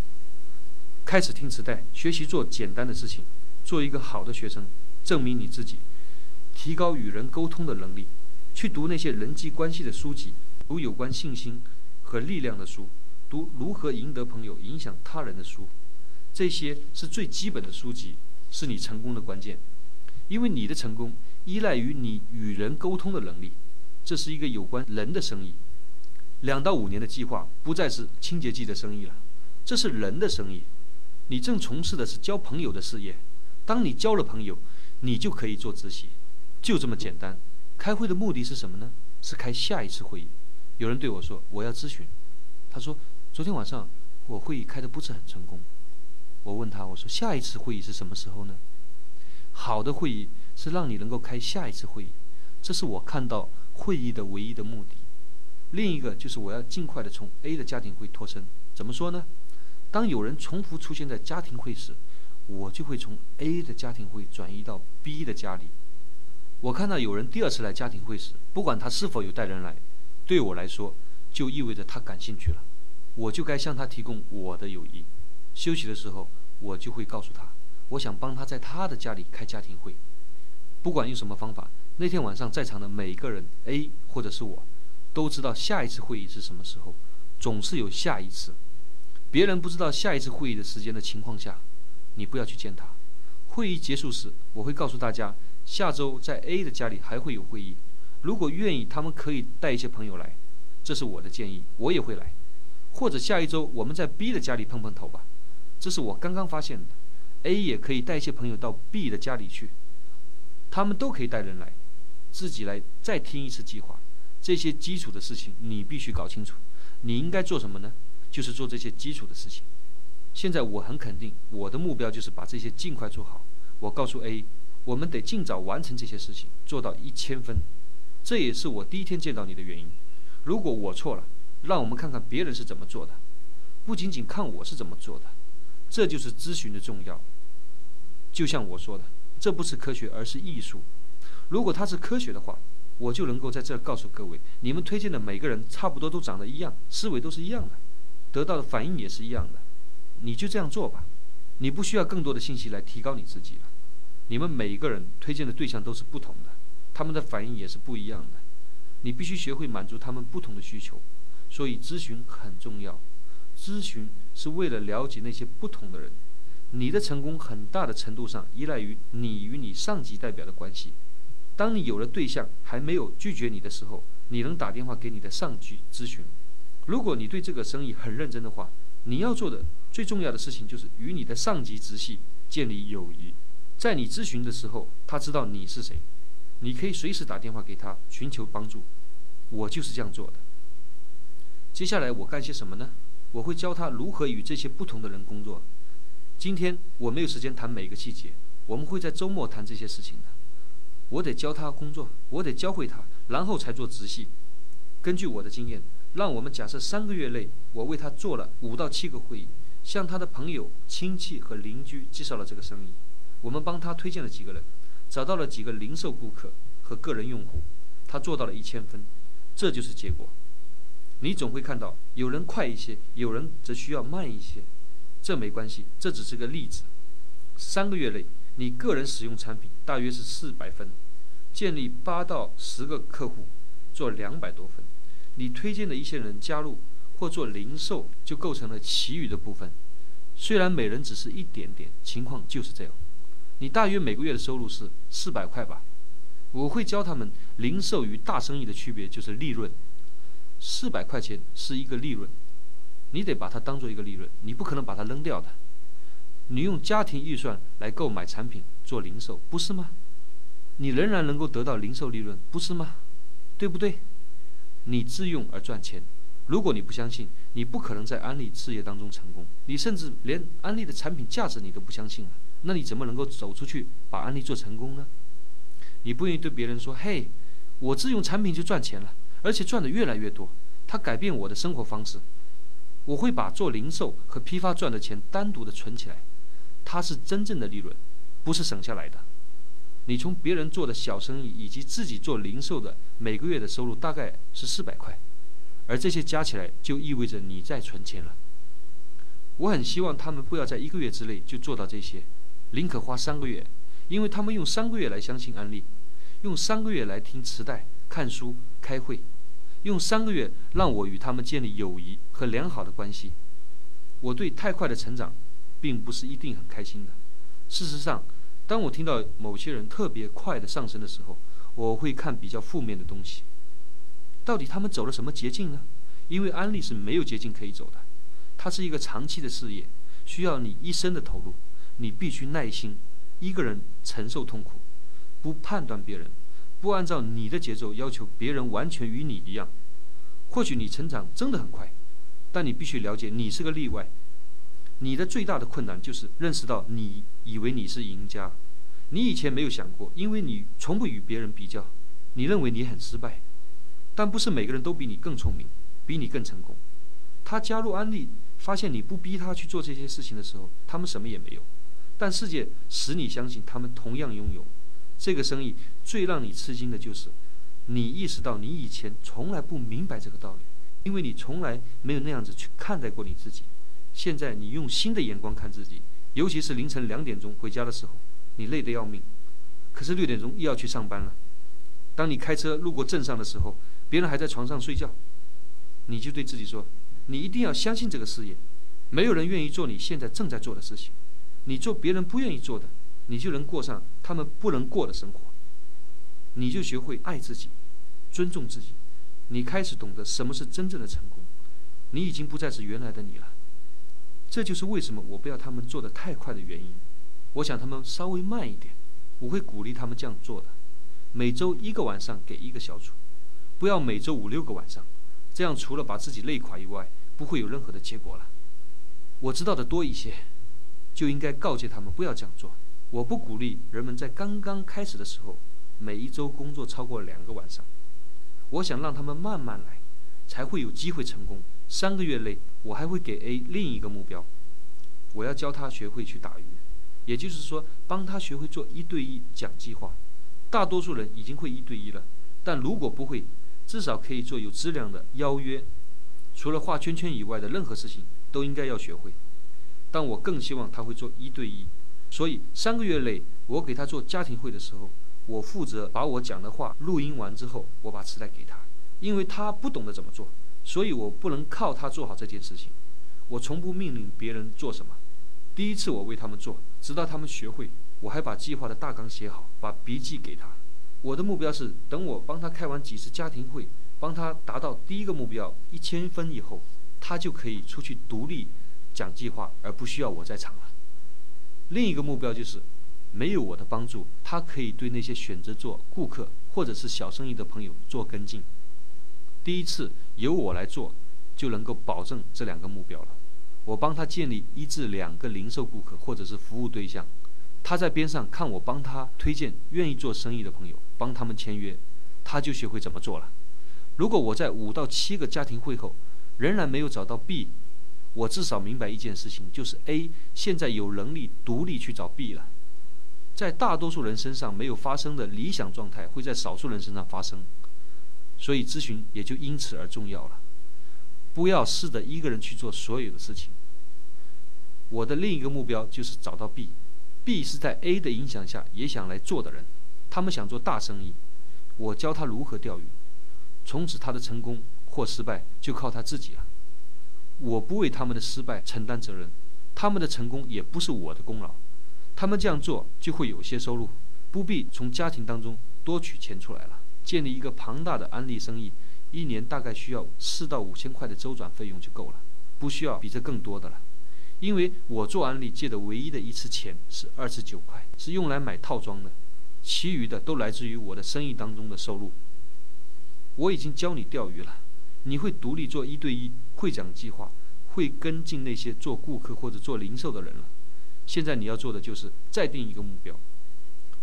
开始听磁带，学习做简单的事情，做一个好的学生，证明你自己，提高与人沟通的能力，去读那些人际关系的书籍，读有关信心和力量的书。读如何赢得朋友、影响他人的书，这些是最基本的书籍，是你成功的关键。因为你的成功依赖于你与人沟通的能力，这是一个有关人的生意。两到五年的计划不再是清洁剂的生意了，这是人的生意。你正从事的是交朋友的事业。当你交了朋友，你就可以做自习，就这么简单。开会的目的是什么呢？是开下一次会议。有人对我说我要咨询，他说昨天晚上我会议开的不是很成功。我问他我说下一次会议是什么时候呢？好的会议是让你能够开下一次会议，这是我看到会议的唯一的目的。另一个就是我要尽快的从 A 的家庭会脱身。怎么说呢？当有人重复出现在家庭会时，我就会从 A 的家庭会转移到 B 的家里。我看到有人第二次来家庭会时，不管他是否有带人来，对我来说就意味着他感兴趣了，我就该向他提供我的友谊。休息的时候，我就会告诉他，我想帮他在他的家里开家庭会，不管用什么方法。那天晚上在场的每一个人，A 或者是我，都知道下一次会议是什么时候，总是有下一次。别人不知道下一次会议的时间的情况下，你不要去见他。会议结束时，我会告诉大家，下周在 A 的家里还会有会议，如果愿意，他们可以带一些朋友来，这是我的建议，我也会来。或者下一周我们在 B 的家里碰碰头吧。这是我刚刚发现的，A 也可以带一些朋友到 B 的家里去，他们都可以带人来，自己来再听一次计划。这些基础的事情你必须搞清楚。你应该做什么呢？就是做这些基础的事情。现在我很肯定，我的目标就是把这些尽快做好。我告诉 A，我们得尽早完成这些事情，做到一千分。这也是我第一天见到你的原因。如果我错了，让我们看看别人是怎么做的，不仅仅看我是怎么做的。这就是咨询的重要。就像我说的，这不是科学，而是艺术。如果它是科学的话，我就能够在这告诉各位：你们推荐的每个人差不多都长得一样，思维都是一样的，得到的反应也是一样的。你就这样做吧，你不需要更多的信息来提高你自己了。你们每一个人推荐的对象都是不同的，他们的反应也是不一样的。你必须学会满足他们不同的需求，所以咨询很重要。咨询是为了了解那些不同的人。你的成功很大的程度上依赖于你与你上级代表的关系。当你有了对象还没有拒绝你的时候，你能打电话给你的上级咨询。如果你对这个生意很认真的话，你要做的最重要的事情就是与你的上级直系建立友谊。在你咨询的时候，他知道你是谁，你可以随时打电话给他寻求帮助。我就是这样做的。接下来我干些什么呢？我会教他如何与这些不同的人工作。今天我没有时间谈每个细节，我们会在周末谈这些事情的。我得教他工作，我得教会他，然后才做直系。根据我的经验，让我们假设三个月内，我为他做了五到七个会议，向他的朋友、亲戚和邻居介绍了这个生意。我们帮他推荐了几个人，找到了几个零售顾客和个人用户，他做到了一千分，这就是结果。你总会看到有人快一些，有人则需要慢一些，这没关系，这只是个例子。三个月内，你个人使用产品大约是四百分，建立八到十个客户，做两百多分。你推荐的一些人加入或做零售，就构成了其余的部分。虽然每人只是一点点，情况就是这样。你大约每个月的收入是四百块吧？我会教他们零售与大生意的区别，就是利润。四百块钱是一个利润，你得把它当做一个利润，你不可能把它扔掉的。你用家庭预算来购买产品做零售，不是吗？你仍然能够得到零售利润，不是吗？对不对？你自用而赚钱。如果你不相信，你不可能在安利事业当中成功。你甚至连安利的产品价值你都不相信了，那你怎么能够走出去把安利做成功呢？你不愿意对别人说：“嘿，我自用产品就赚钱了。”而且赚的越来越多，它改变我的生活方式。我会把做零售和批发赚的钱单独的存起来，它是真正的利润，不是省下来的。你从别人做的小生意以及自己做零售的每个月的收入大概是四百块，而这些加起来就意味着你在存钱了。我很希望他们不要在一个月之内就做到这些，宁可花三个月，因为他们用三个月来相信安利，用三个月来听磁带、看书、开会。用三个月让我与他们建立友谊和良好的关系。我对太快的成长，并不是一定很开心的。事实上，当我听到某些人特别快的上升的时候，我会看比较负面的东西。到底他们走了什么捷径呢？因为安利是没有捷径可以走的，它是一个长期的事业，需要你一生的投入。你必须耐心，一个人承受痛苦，不判断别人。不按照你的节奏要求别人完全与你一样，或许你成长真的很快，但你必须了解，你是个例外。你的最大的困难就是认识到，你以为你是赢家，你以前没有想过，因为你从不与别人比较，你认为你很失败。但不是每个人都比你更聪明，比你更成功。他加入安利，发现你不逼他去做这些事情的时候，他们什么也没有。但世界使你相信他们同样拥有。这个生意最让你吃惊的就是，你意识到你以前从来不明白这个道理，因为你从来没有那样子去看待过你自己。现在你用新的眼光看自己，尤其是凌晨两点钟回家的时候，你累得要命，可是六点钟又要去上班了。当你开车路过镇上的时候，别人还在床上睡觉，你就对自己说：“你一定要相信这个事业，没有人愿意做你现在正在做的事情。你做别人不愿意做的，你就能过上他们不能过的生活。你就学会爱自己，尊重自己，你开始懂得什么是真正的成功。你已经不再是原来的你了。这就是为什么我不要他们做的太快的原因。我想他们稍微慢一点，我会鼓励他们这样做的。每周一个晚上给一个小组。”不要每周五六个晚上，这样除了把自己累垮以外，不会有任何的结果了。我知道的多一些，就应该告诫他们不要这样做。我不鼓励人们在刚刚开始的时候，每一周工作超过两个晚上。我想让他们慢慢来，才会有机会成功。三个月内，我还会给 A 另一个目标，我要教他学会去打鱼，也就是说，帮他学会做一对一讲计划。大多数人已经会一对一了，但如果不会，至少可以做有质量的邀约，除了画圈圈以外的任何事情都应该要学会。但我更希望他会做一对一，所以三个月内我给他做家庭会的时候，我负责把我讲的话录音完之后，我把磁带给他，因为他不懂得怎么做，所以我不能靠他做好这件事情。我从不命令别人做什么，第一次我为他们做，直到他们学会，我还把计划的大纲写好，把笔记给他。我的目标是，等我帮他开完几次家庭会，帮他达到第一个目标一千分以后，他就可以出去独立讲计划，而不需要我在场了。另一个目标就是，没有我的帮助，他可以对那些选择做顾客或者是小生意的朋友做跟进。第一次由我来做，就能够保证这两个目标了。我帮他建立一至两个零售顾客或者是服务对象，他在边上看我帮他推荐愿意做生意的朋友。帮他们签约，他就学会怎么做了。如果我在五到七个家庭会后仍然没有找到 B，我至少明白一件事情，就是 A 现在有能力独立去找 B 了。在大多数人身上没有发生的理想状态，会在少数人身上发生，所以咨询也就因此而重要了。不要试着一个人去做所有的事情。我的另一个目标就是找到 B B 是在 A 的影响下也想来做的人。他们想做大生意，我教他如何钓鱼，从此他的成功或失败就靠他自己了。我不为他们的失败承担责任，他们的成功也不是我的功劳。他们这样做就会有些收入，不必从家庭当中多取钱出来了。建立一个庞大的安利生意，一年大概需要四到五千块的周转费用就够了，不需要比这更多的了。因为我做安利借的唯一的一次钱是二十九块，是用来买套装的。其余的都来自于我的生意当中的收入。我已经教你钓鱼了，你会独立做一对一，会讲计划，会跟进那些做顾客或者做零售的人了。现在你要做的就是再定一个目标。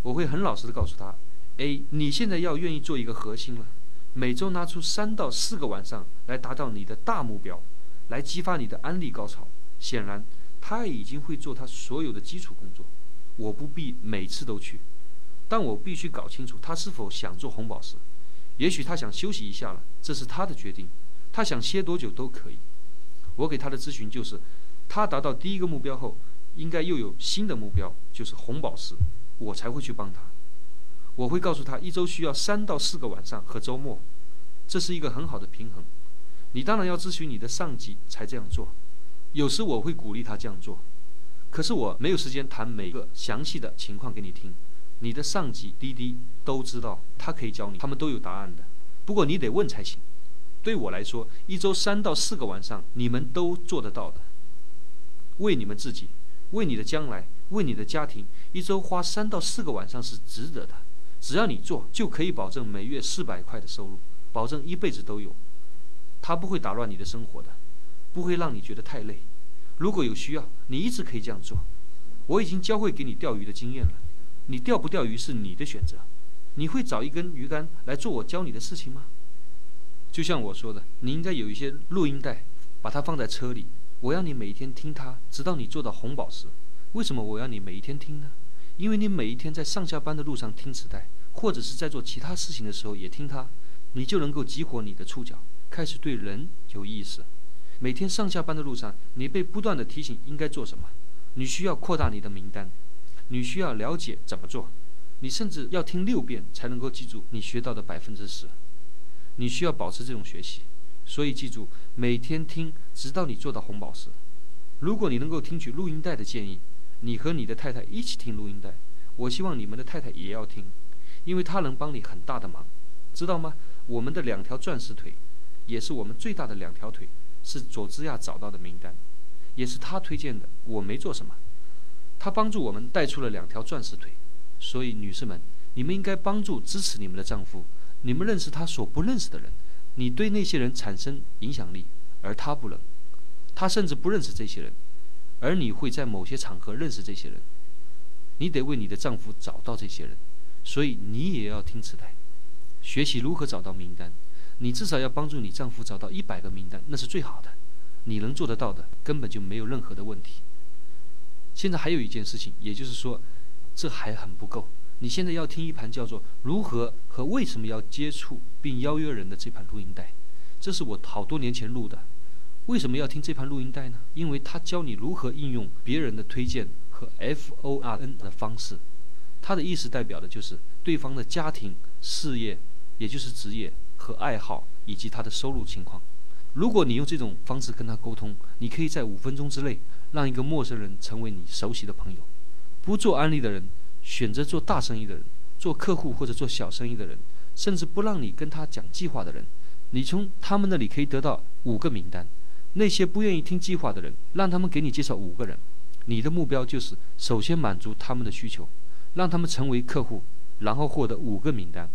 我会很老实的告诉他：A，你现在要愿意做一个核心了，每周拿出三到四个晚上来达到你的大目标，来激发你的安利高潮。显然，他已经会做他所有的基础工作，我不必每次都去。但我必须搞清楚他是否想做红宝石。也许他想休息一下了，这是他的决定。他想歇多久都可以。我给他的咨询就是：他达到第一个目标后，应该又有新的目标，就是红宝石，我才会去帮他。我会告诉他，一周需要三到四个晚上和周末，这是一个很好的平衡。你当然要咨询你的上级才这样做。有时我会鼓励他这样做，可是我没有时间谈每个详细的情况给你听。你的上级滴滴都知道，他可以教你，他们都有答案的。不过你得问才行。对我来说，一周三到四个晚上，你们都做得到的。为你们自己，为你的将来，为你的家庭，一周花三到四个晚上是值得的。只要你做，就可以保证每月四百块的收入，保证一辈子都有。他不会打乱你的生活的，不会让你觉得太累。如果有需要，你一直可以这样做。我已经教会给你钓鱼的经验了，你钓不钓鱼是你的选择。你会找一根鱼竿来做我教你的事情吗？就像我说的，你应该有一些录音带，把它放在车里。我要你每一天听它，直到你做到红宝石。为什么我要你每一天听呢？因为你每一天在上下班的路上听磁带，或者是在做其他事情的时候也听它，你就能够激活你的触角，开始对人有意识。每天上下班的路上，你被不断的提醒应该做什么，你需要扩大你的名单，你需要了解怎么做，你甚至要听六遍才能够记住你学到的百分之十。你需要保持这种学习，所以记住每天听，直到你做到红宝石。如果你能够听取录音带的建议，你和你的太太一起听录音带，我希望你们的太太也要听，因为她能帮你很大的忙，知道吗？我们的两条钻石腿，也是我们最大的两条腿。是佐治亚找到的名单，也是他推荐的。我没做什么，他帮助我们带出了两条钻石腿。所以，女士们，你们应该帮助支持你们的丈夫。你们认识他所不认识的人，你对那些人产生影响力，而他不能。他甚至不认识这些人，而你会在某些场合认识这些人。你得为你的丈夫找到这些人，所以你也要听磁带，学习如何找到名单。你至少要帮助你丈夫找到一百个名单，那是最好的。你能做得到的，根本就没有任何的问题。现在还有一件事情，也就是说，这还很不够。你现在要听一盘叫做《如何和为什么要接触并邀约人》的这盘录音带，这是我好多年前录的。为什么要听这盘录音带呢？因为它教你如何应用别人的推荐和 F O R N 的方式。它的意思代表的就是对方的家庭、事业，也就是职业。和爱好以及他的收入情况，如果你用这种方式跟他沟通，你可以在五分钟之内让一个陌生人成为你熟悉的朋友。不做安利的人，选择做大生意的人，做客户或者做小生意的人，甚至不让你跟他讲计划的人，你从他们那里可以得到五个名单。那些不愿意听计划的人，让他们给你介绍五个人。你的目标就是首先满足他们的需求，让他们成为客户，然后获得五个名单。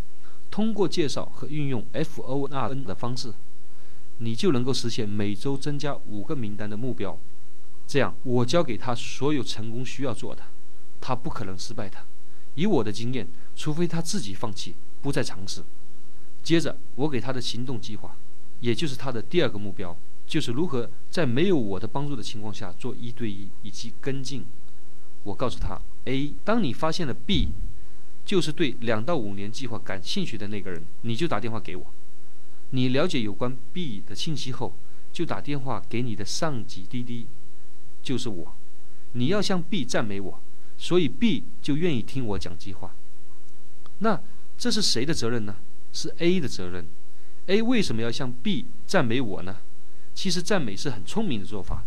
通过介绍和运用 F O R N 的方式，你就能够实现每周增加五个名单的目标。这样，我教给他所有成功需要做的，他不可能失败的。以我的经验，除非他自己放弃，不再尝试。接着，我给他的行动计划，也就是他的第二个目标，就是如何在没有我的帮助的情况下做一对一以及跟进。我告诉他：A，当你发现了 B。就是对两到五年计划感兴趣的那个人，你就打电话给我。你了解有关 B 的信息后，就打电话给你的上级滴滴，就是我。你要向 B 赞美我，所以 B 就愿意听我讲计划。那这是谁的责任呢？是 A 的责任。A 为什么要向 B 赞美我呢？其实赞美是很聪明的做法。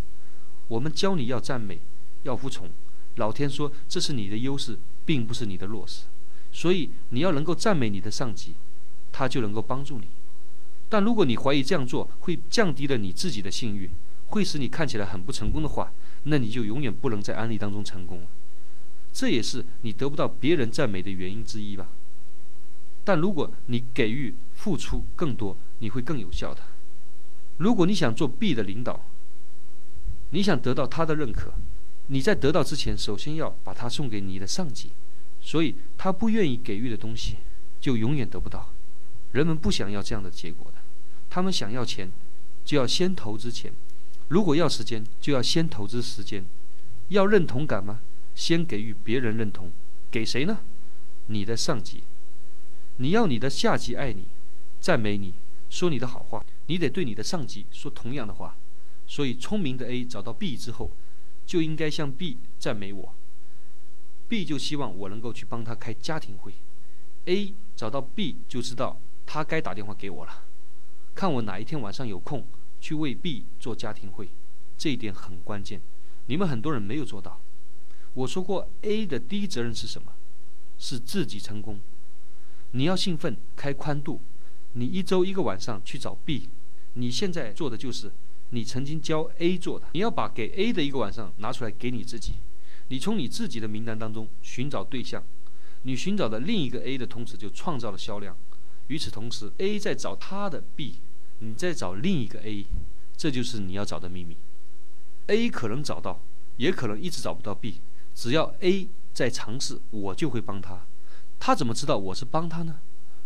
我们教你要赞美，要服从。老天说这是你的优势，并不是你的弱势。所以你要能够赞美你的上级，他就能够帮助你。但如果你怀疑这样做会降低了你自己的信誉，会使你看起来很不成功的话，那你就永远不能在安利当中成功了。这也是你得不到别人赞美的原因之一吧。但如果你给予付出更多，你会更有效的。如果你想做 B 的领导，你想得到他的认可，你在得到之前，首先要把它送给你的上级。所以，他不愿意给予的东西，就永远得不到。人们不想要这样的结果的，他们想要钱，就要先投资钱；如果要时间，就要先投资时间。要认同感吗？先给予别人认同，给谁呢？你的上级。你要你的下级爱你、赞美你、说你的好话，你得对你的上级说同样的话。所以，聪明的 A 找到 B 之后，就应该向 B 赞美我。B 就希望我能够去帮他开家庭会，A 找到 B 就知道他该打电话给我了，看我哪一天晚上有空去为 B 做家庭会，这一点很关键，你们很多人没有做到。我说过 A 的第一责任是什么？是自己成功。你要兴奋开宽度，你一周一个晚上去找 B，你现在做的就是你曾经教 A 做的，你要把给 A 的一个晚上拿出来给你自己。你从你自己的名单当中寻找对象，你寻找的另一个 A 的同时就创造了销量。与此同时，A 在找他的 B，你在找另一个 A，这就是你要找的秘密。A 可能找到，也可能一直找不到 B。只要 A 在尝试，我就会帮他。他怎么知道我是帮他呢？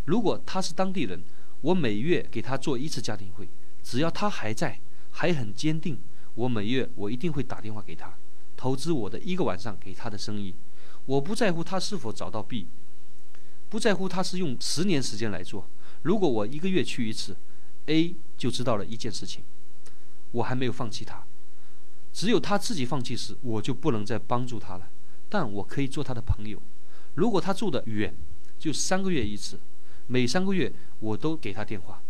如果他是当地人，我每月给他做一次家庭会。只要他还在，还很坚定，我每月我一定会打电话给他，投资我的一个晚上给他的生意。我不在乎他是否找到 B，不在乎他是用十年时间来做。如果我一个月去一次，A 就知道了一件事情：我还没有放弃他。只有他自己放弃时，我就不能再帮助他了。但我可以做他的朋友。如果他住得远，就三个月一次，每三个月我都给他电话，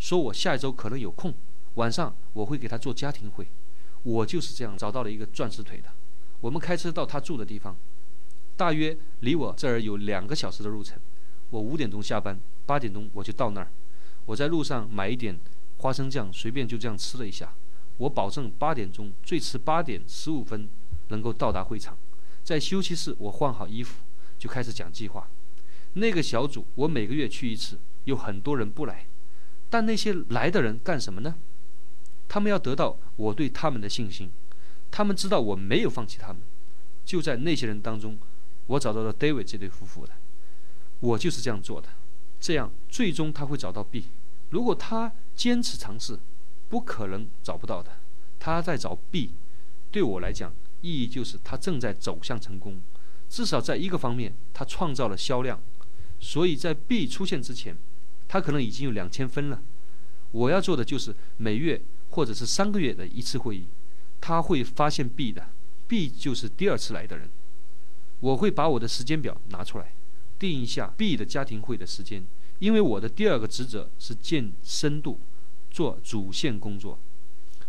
说我下一周可能有空，晚上我会给他做家庭会。我就是这样找到了一个钻石腿的。我们开车到他住的地方，大约离我这儿有两个小时的路程。我五点钟下班，八点钟我就到那儿。我在路上买一点花生酱，随便就这样吃了一下。我保证八点钟，最迟八点十五分能够到达会场。在休息室，我换好衣服，就开始讲计划。那个小组我每个月去一次，有很多人不来，但那些来的人干什么呢？他们要得到我对他们的信心，他们知道我没有放弃他们。就在那些人当中，我找到了 David 这对夫妇的。我就是这样做的，这样最终他会找到 B。如果他坚持尝试。不可能找不到的，他在找 B，对我来讲意义就是他正在走向成功，至少在一个方面他创造了销量，所以在 B 出现之前，他可能已经有两千分了。我要做的就是每月或者是三个月的一次会议，他会发现 B 的，B 就是第二次来的人，我会把我的时间表拿出来，定一下 B 的家庭会的时间，因为我的第二个职责是建深度。做主线工作，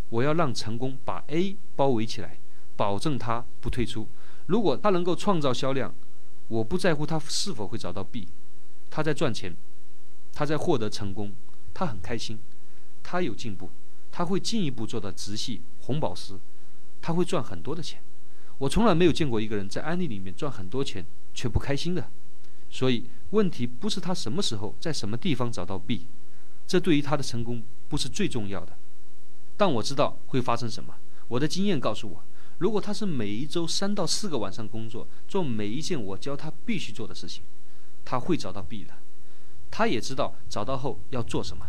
我要让成功把 A 包围起来，保证他不退出。如果他能够创造销量，我不在乎他是否会找到 B，他在赚钱，他在获得成功，他很开心，他有进步，他会进一步做到直系红宝石，他会赚很多的钱。我从来没有见过一个人在安利里面赚很多钱却不开心的。所以问题不是他什么时候在什么地方找到 B，这对于他的成功。不是最重要的，但我知道会发生什么。我的经验告诉我，如果他是每一周三到四个晚上工作，做每一件我教他必须做的事情，他会找到 B 的。他也知道找到后要做什么，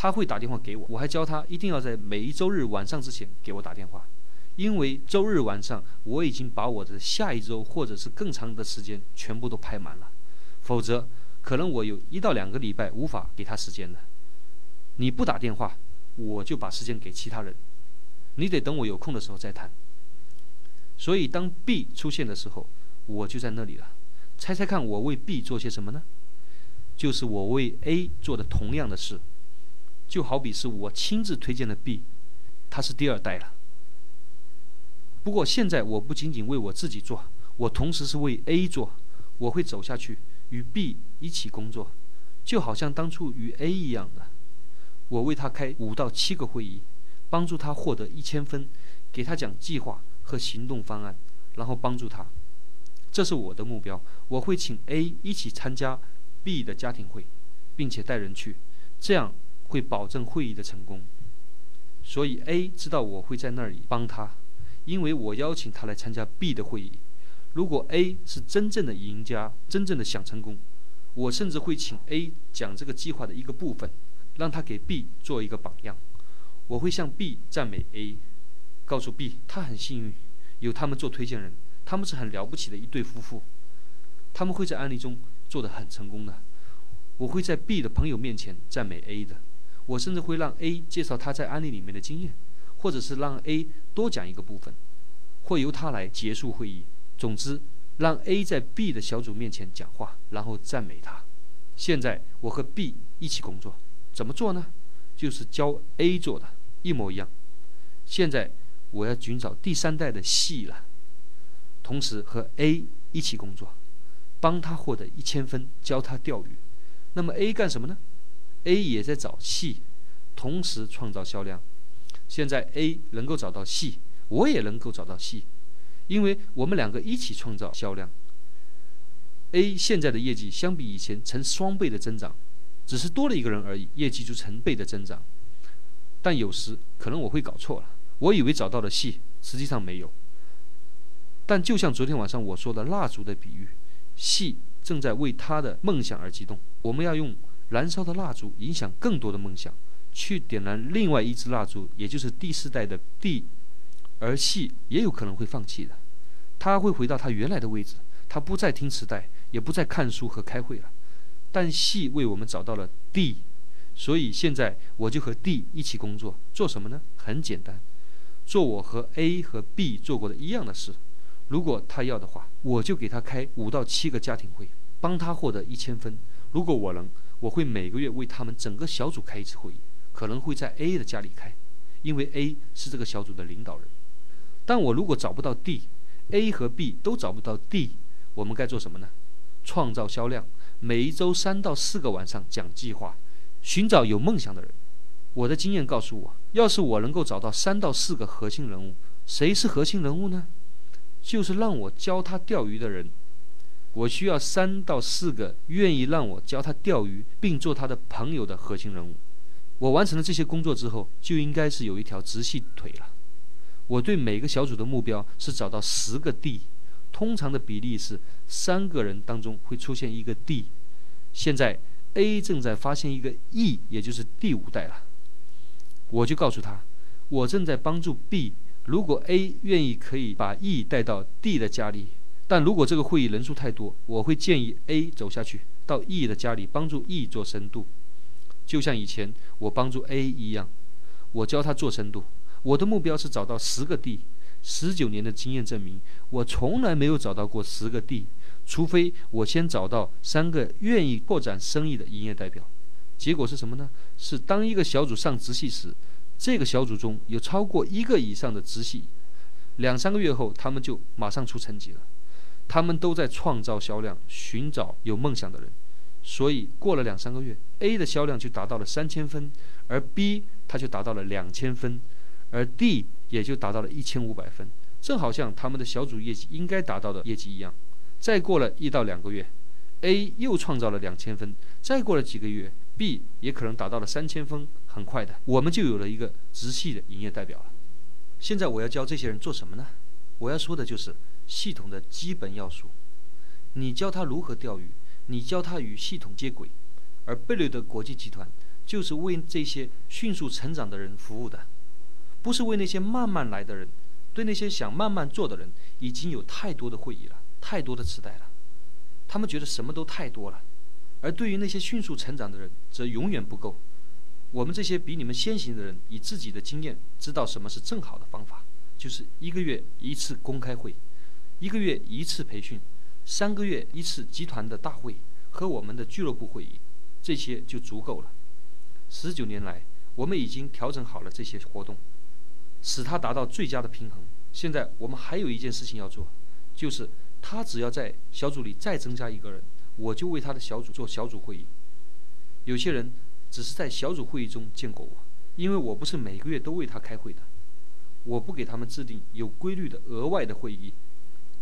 他会打电话给我。我还教他一定要在每一周日晚上之前给我打电话，因为周日晚上我已经把我的下一周或者是更长的时间全部都排满了，否则可能我有一到两个礼拜无法给他时间了。你不打电话，我就把时间给其他人。你得等我有空的时候再谈。所以当 B 出现的时候，我就在那里了。猜猜看，我为 B 做些什么呢？就是我为 A 做的同样的事，就好比是我亲自推荐了 B，他是第二代了。不过现在我不仅仅为我自己做，我同时是为 A 做。我会走下去与 B 一起工作，就好像当初与 A 一样的。我为他开五到七个会议，帮助他获得一千分，给他讲计划和行动方案，然后帮助他。这是我的目标。我会请 A 一起参加 B 的家庭会，并且带人去，这样会保证会议的成功。所以 A 知道我会在那里帮他，因为我邀请他来参加 B 的会议。如果 A 是真正的赢家，真正的想成功，我甚至会请 A 讲这个计划的一个部分。让他给 B 做一个榜样，我会向 B 赞美 A，告诉 B 他很幸运有他们做推荐人，他们是很了不起的一对夫妇，他们会在案例中做得很成功的。我会在 B 的朋友面前赞美 A 的，我甚至会让 A 介绍他在案例里面的经验，或者是让 A 多讲一个部分，或由他来结束会议。总之，让 A 在 B 的小组面前讲话，然后赞美他。现在我和 B 一起工作。怎么做呢？就是教 A 做的一模一样。现在我要寻找第三代的 C 了，同时和 A 一起工作，帮他获得一千分，教他钓鱼。那么 A 干什么呢？A 也在找 C，同时创造销量。现在 A 能够找到 C，我也能够找到 C，因为我们两个一起创造销量。A 现在的业绩相比以前成双倍的增长。只是多了一个人而已，业绩就成倍的增长。但有时可能我会搞错了，我以为找到了细，实际上没有。但就像昨天晚上我说的蜡烛的比喻，戏正在为他的梦想而激动。我们要用燃烧的蜡烛影响更多的梦想，去点燃另外一支蜡烛，也就是第四代的 D，。而细也有可能会放弃的，他会回到他原来的位置，他不再听磁带，也不再看书和开会了。但细为我们找到了 D，所以现在我就和 D 一起工作，做什么呢？很简单，做我和 A 和 B 做过的一样的事。如果他要的话，我就给他开五到七个家庭会，帮他获得一千分。如果我能，我会每个月为他们整个小组开一次会议，可能会在 A 的家里开，因为 A 是这个小组的领导人。但我如果找不到 D，A 和 B 都找不到 D，我们该做什么呢？创造销量。每一周三到四个晚上讲计划，寻找有梦想的人。我的经验告诉我，要是我能够找到三到四个核心人物，谁是核心人物呢？就是让我教他钓鱼的人。我需要三到四个愿意让我教他钓鱼并做他的朋友的核心人物。我完成了这些工作之后，就应该是有一条直系腿了。我对每个小组的目标是找到十个 D。通常的比例是三个人当中会出现一个 D。现在 A 正在发现一个 E，也就是第五代了。我就告诉他，我正在帮助 B。如果 A 愿意，可以把 E 带到 D 的家里。但如果这个会议人数太多，我会建议 A 走下去到 E 的家里帮助 E 做深度，就像以前我帮助 A 一样，我教他做深度。我的目标是找到十个 D。十九年的经验证明，我从来没有找到过十个 D，除非我先找到三个愿意扩展生意的营业代表。结果是什么呢？是当一个小组上直系时，这个小组中有超过一个以上的直系，两三个月后，他们就马上出成绩了。他们都在创造销量，寻找有梦想的人。所以过了两三个月，A 的销量就达到了三千分，而 B 他就达到了两千分，而 D。也就达到了一千五百分，正好像他们的小组业绩应该达到的业绩一样。再过了一到两个月，A 又创造了两千分，再过了几个月，B 也可能达到了三千分。很快的，我们就有了一个直系的营业代表了。现在我要教这些人做什么呢？我要说的就是系统的基本要素。你教他如何钓鱼，你教他与系统接轨，而贝雷德国际集团就是为这些迅速成长的人服务的。不是为那些慢慢来的人，对那些想慢慢做的人，已经有太多的会议了，太多的磁带了，他们觉得什么都太多了，而对于那些迅速成长的人，则永远不够。我们这些比你们先行的人，以自己的经验知道什么是正好的方法，就是一个月一次公开会，一个月一次培训，三个月一次集团的大会和我们的俱乐部会议，这些就足够了。十九年来，我们已经调整好了这些活动。使他达到最佳的平衡。现在我们还有一件事情要做，就是他只要在小组里再增加一个人，我就为他的小组做小组会议。有些人只是在小组会议中见过我，因为我不是每个月都为他开会的，我不给他们制定有规律的额外的会议，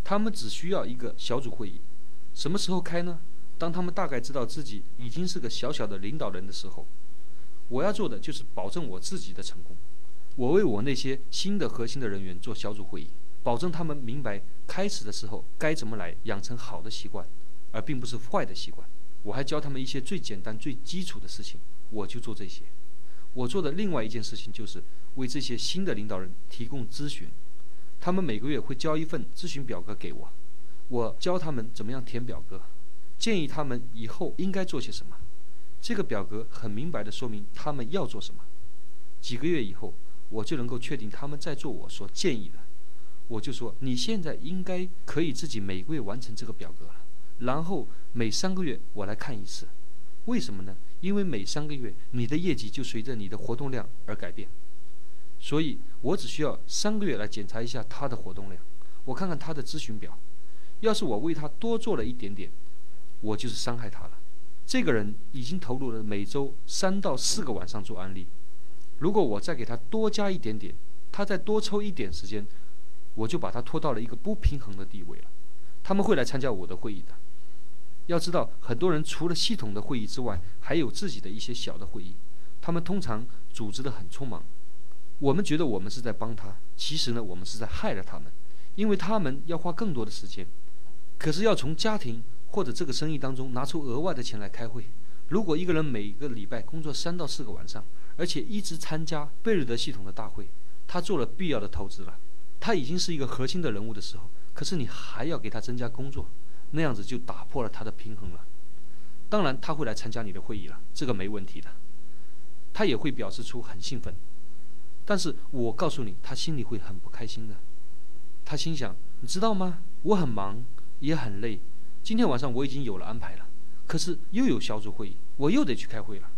他们只需要一个小组会议。什么时候开呢？当他们大概知道自己已经是个小小的领导人的时候。我要做的就是保证我自己的成功。我为我那些新的核心的人员做小组会议，保证他们明白开始的时候该怎么来养成好的习惯，而并不是坏的习惯。我还教他们一些最简单、最基础的事情，我就做这些。我做的另外一件事情就是为这些新的领导人提供咨询，他们每个月会交一份咨询表格给我，我教他们怎么样填表格，建议他们以后应该做些什么。这个表格很明白地说明他们要做什么。几个月以后。我就能够确定他们在做我所建议的，我就说你现在应该可以自己每个月完成这个表格了，然后每三个月我来看一次，为什么呢？因为每三个月你的业绩就随着你的活动量而改变，所以我只需要三个月来检查一下他的活动量，我看看他的咨询表，要是我为他多做了一点点，我就是伤害他了。这个人已经投入了每周三到四个晚上做案例。如果我再给他多加一点点，他再多抽一点时间，我就把他拖到了一个不平衡的地位了。他们会来参加我的会议的。要知道，很多人除了系统的会议之外，还有自己的一些小的会议。他们通常组织的很匆忙。我们觉得我们是在帮他，其实呢，我们是在害了他们，因为他们要花更多的时间。可是要从家庭或者这个生意当中拿出额外的钱来开会。如果一个人每个礼拜工作三到四个晚上，而且一直参加贝瑞德系统的大会，他做了必要的投资了，他已经是一个核心的人物的时候，可是你还要给他增加工作，那样子就打破了他的平衡了。当然他会来参加你的会议了，这个没问题的，他也会表示出很兴奋。但是我告诉你，他心里会很不开心的。他心想：你知道吗？我很忙，也很累。今天晚上我已经有了安排了，可是又有小组会议，我又得去开会了。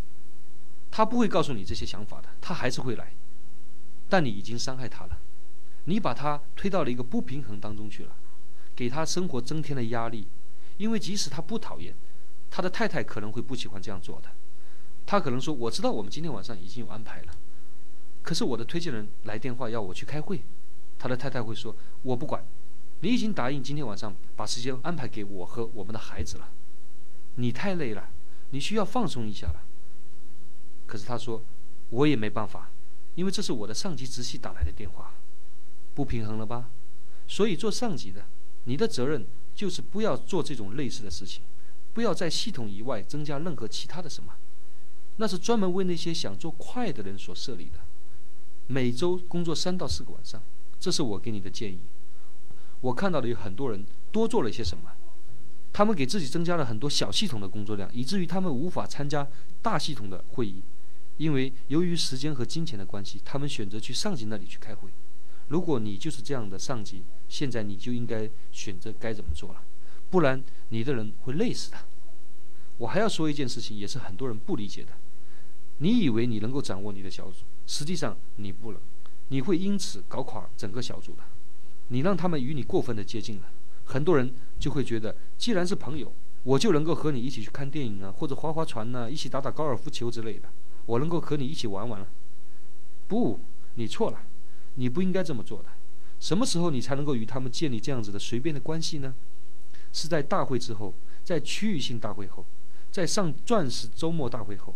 他不会告诉你这些想法的，他还是会来。但你已经伤害他了，你把他推到了一个不平衡当中去了，给他生活增添了压力。因为即使他不讨厌，他的太太可能会不喜欢这样做的。他可能说：“我知道我们今天晚上已经有安排了。”可是我的推荐人来电话要我去开会，他的太太会说：“我不管，你已经答应今天晚上把时间安排给我和我们的孩子了，你太累了，你需要放松一下了。”可是他说：“我也没办法，因为这是我的上级直系打来的电话，不平衡了吧？所以做上级的，你的责任就是不要做这种类似的事情，不要在系统以外增加任何其他的什么，那是专门为那些想做快的人所设立的。”每周工作三到四个晚上，这是我给你的建议。我看到的有很多人多做了一些什么，他们给自己增加了很多小系统的工作量，以至于他们无法参加大系统的会议，因为由于时间和金钱的关系，他们选择去上级那里去开会。如果你就是这样的上级，现在你就应该选择该怎么做了，不然你的人会累死的。我还要说一件事情，也是很多人不理解的。你以为你能够掌握你的小组？实际上你不能，你会因此搞垮整个小组的。你让他们与你过分的接近了，很多人就会觉得，既然是朋友，我就能够和你一起去看电影啊，或者划划船呐，一起打打高尔夫球之类的，我能够和你一起玩玩了。不，你错了，你不应该这么做的。什么时候你才能够与他们建立这样子的随便的关系呢？是在大会之后，在区域性大会后，在上钻石周末大会后。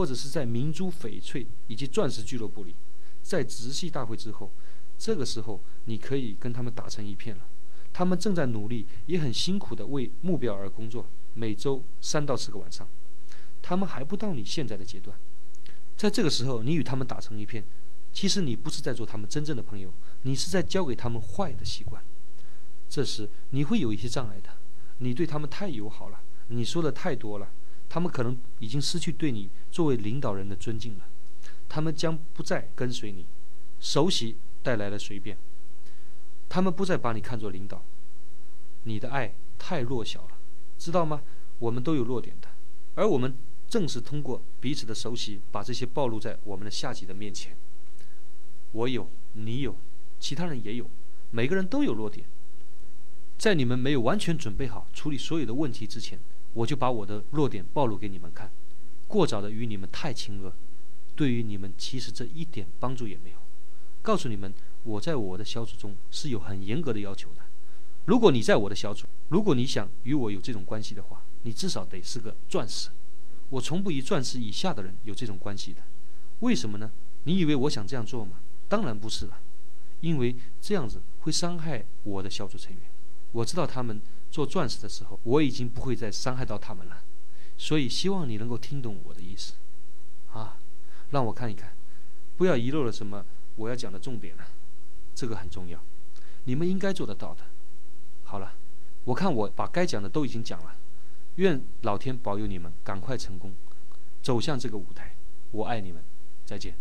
或者是在明珠翡翠以及钻石俱乐部里，在直系大会之后，这个时候你可以跟他们打成一片了。他们正在努力，也很辛苦地为目标而工作，每周三到四个晚上。他们还不到你现在的阶段，在这个时候你与他们打成一片，其实你不是在做他们真正的朋友，你是在教给他们坏的习惯。这时你会有一些障碍的，你对他们太友好了，你说的太多了。他们可能已经失去对你作为领导人的尊敬了，他们将不再跟随你，熟悉带来了随便，他们不再把你看作领导，你的爱太弱小了，知道吗？我们都有弱点的，而我们正是通过彼此的熟悉，把这些暴露在我们的下级的面前。我有，你有，其他人也有，每个人都有弱点，在你们没有完全准备好处理所有的问题之前。我就把我的弱点暴露给你们看，过早的与你们太亲热，对于你们其实这一点帮助也没有。告诉你们，我在我的小组中是有很严格的要求的。如果你在我的小组，如果你想与我有这种关系的话，你至少得是个钻石。我从不与钻石以下的人有这种关系的。为什么呢？你以为我想这样做吗？当然不是了，因为这样子会伤害我的小组成员。我知道他们。做钻石的时候，我已经不会再伤害到他们了，所以希望你能够听懂我的意思，啊，让我看一看，不要遗漏了什么我要讲的重点了，这个很重要，你们应该做得到的。好了，我看我把该讲的都已经讲了，愿老天保佑你们赶快成功，走向这个舞台，我爱你们，再见。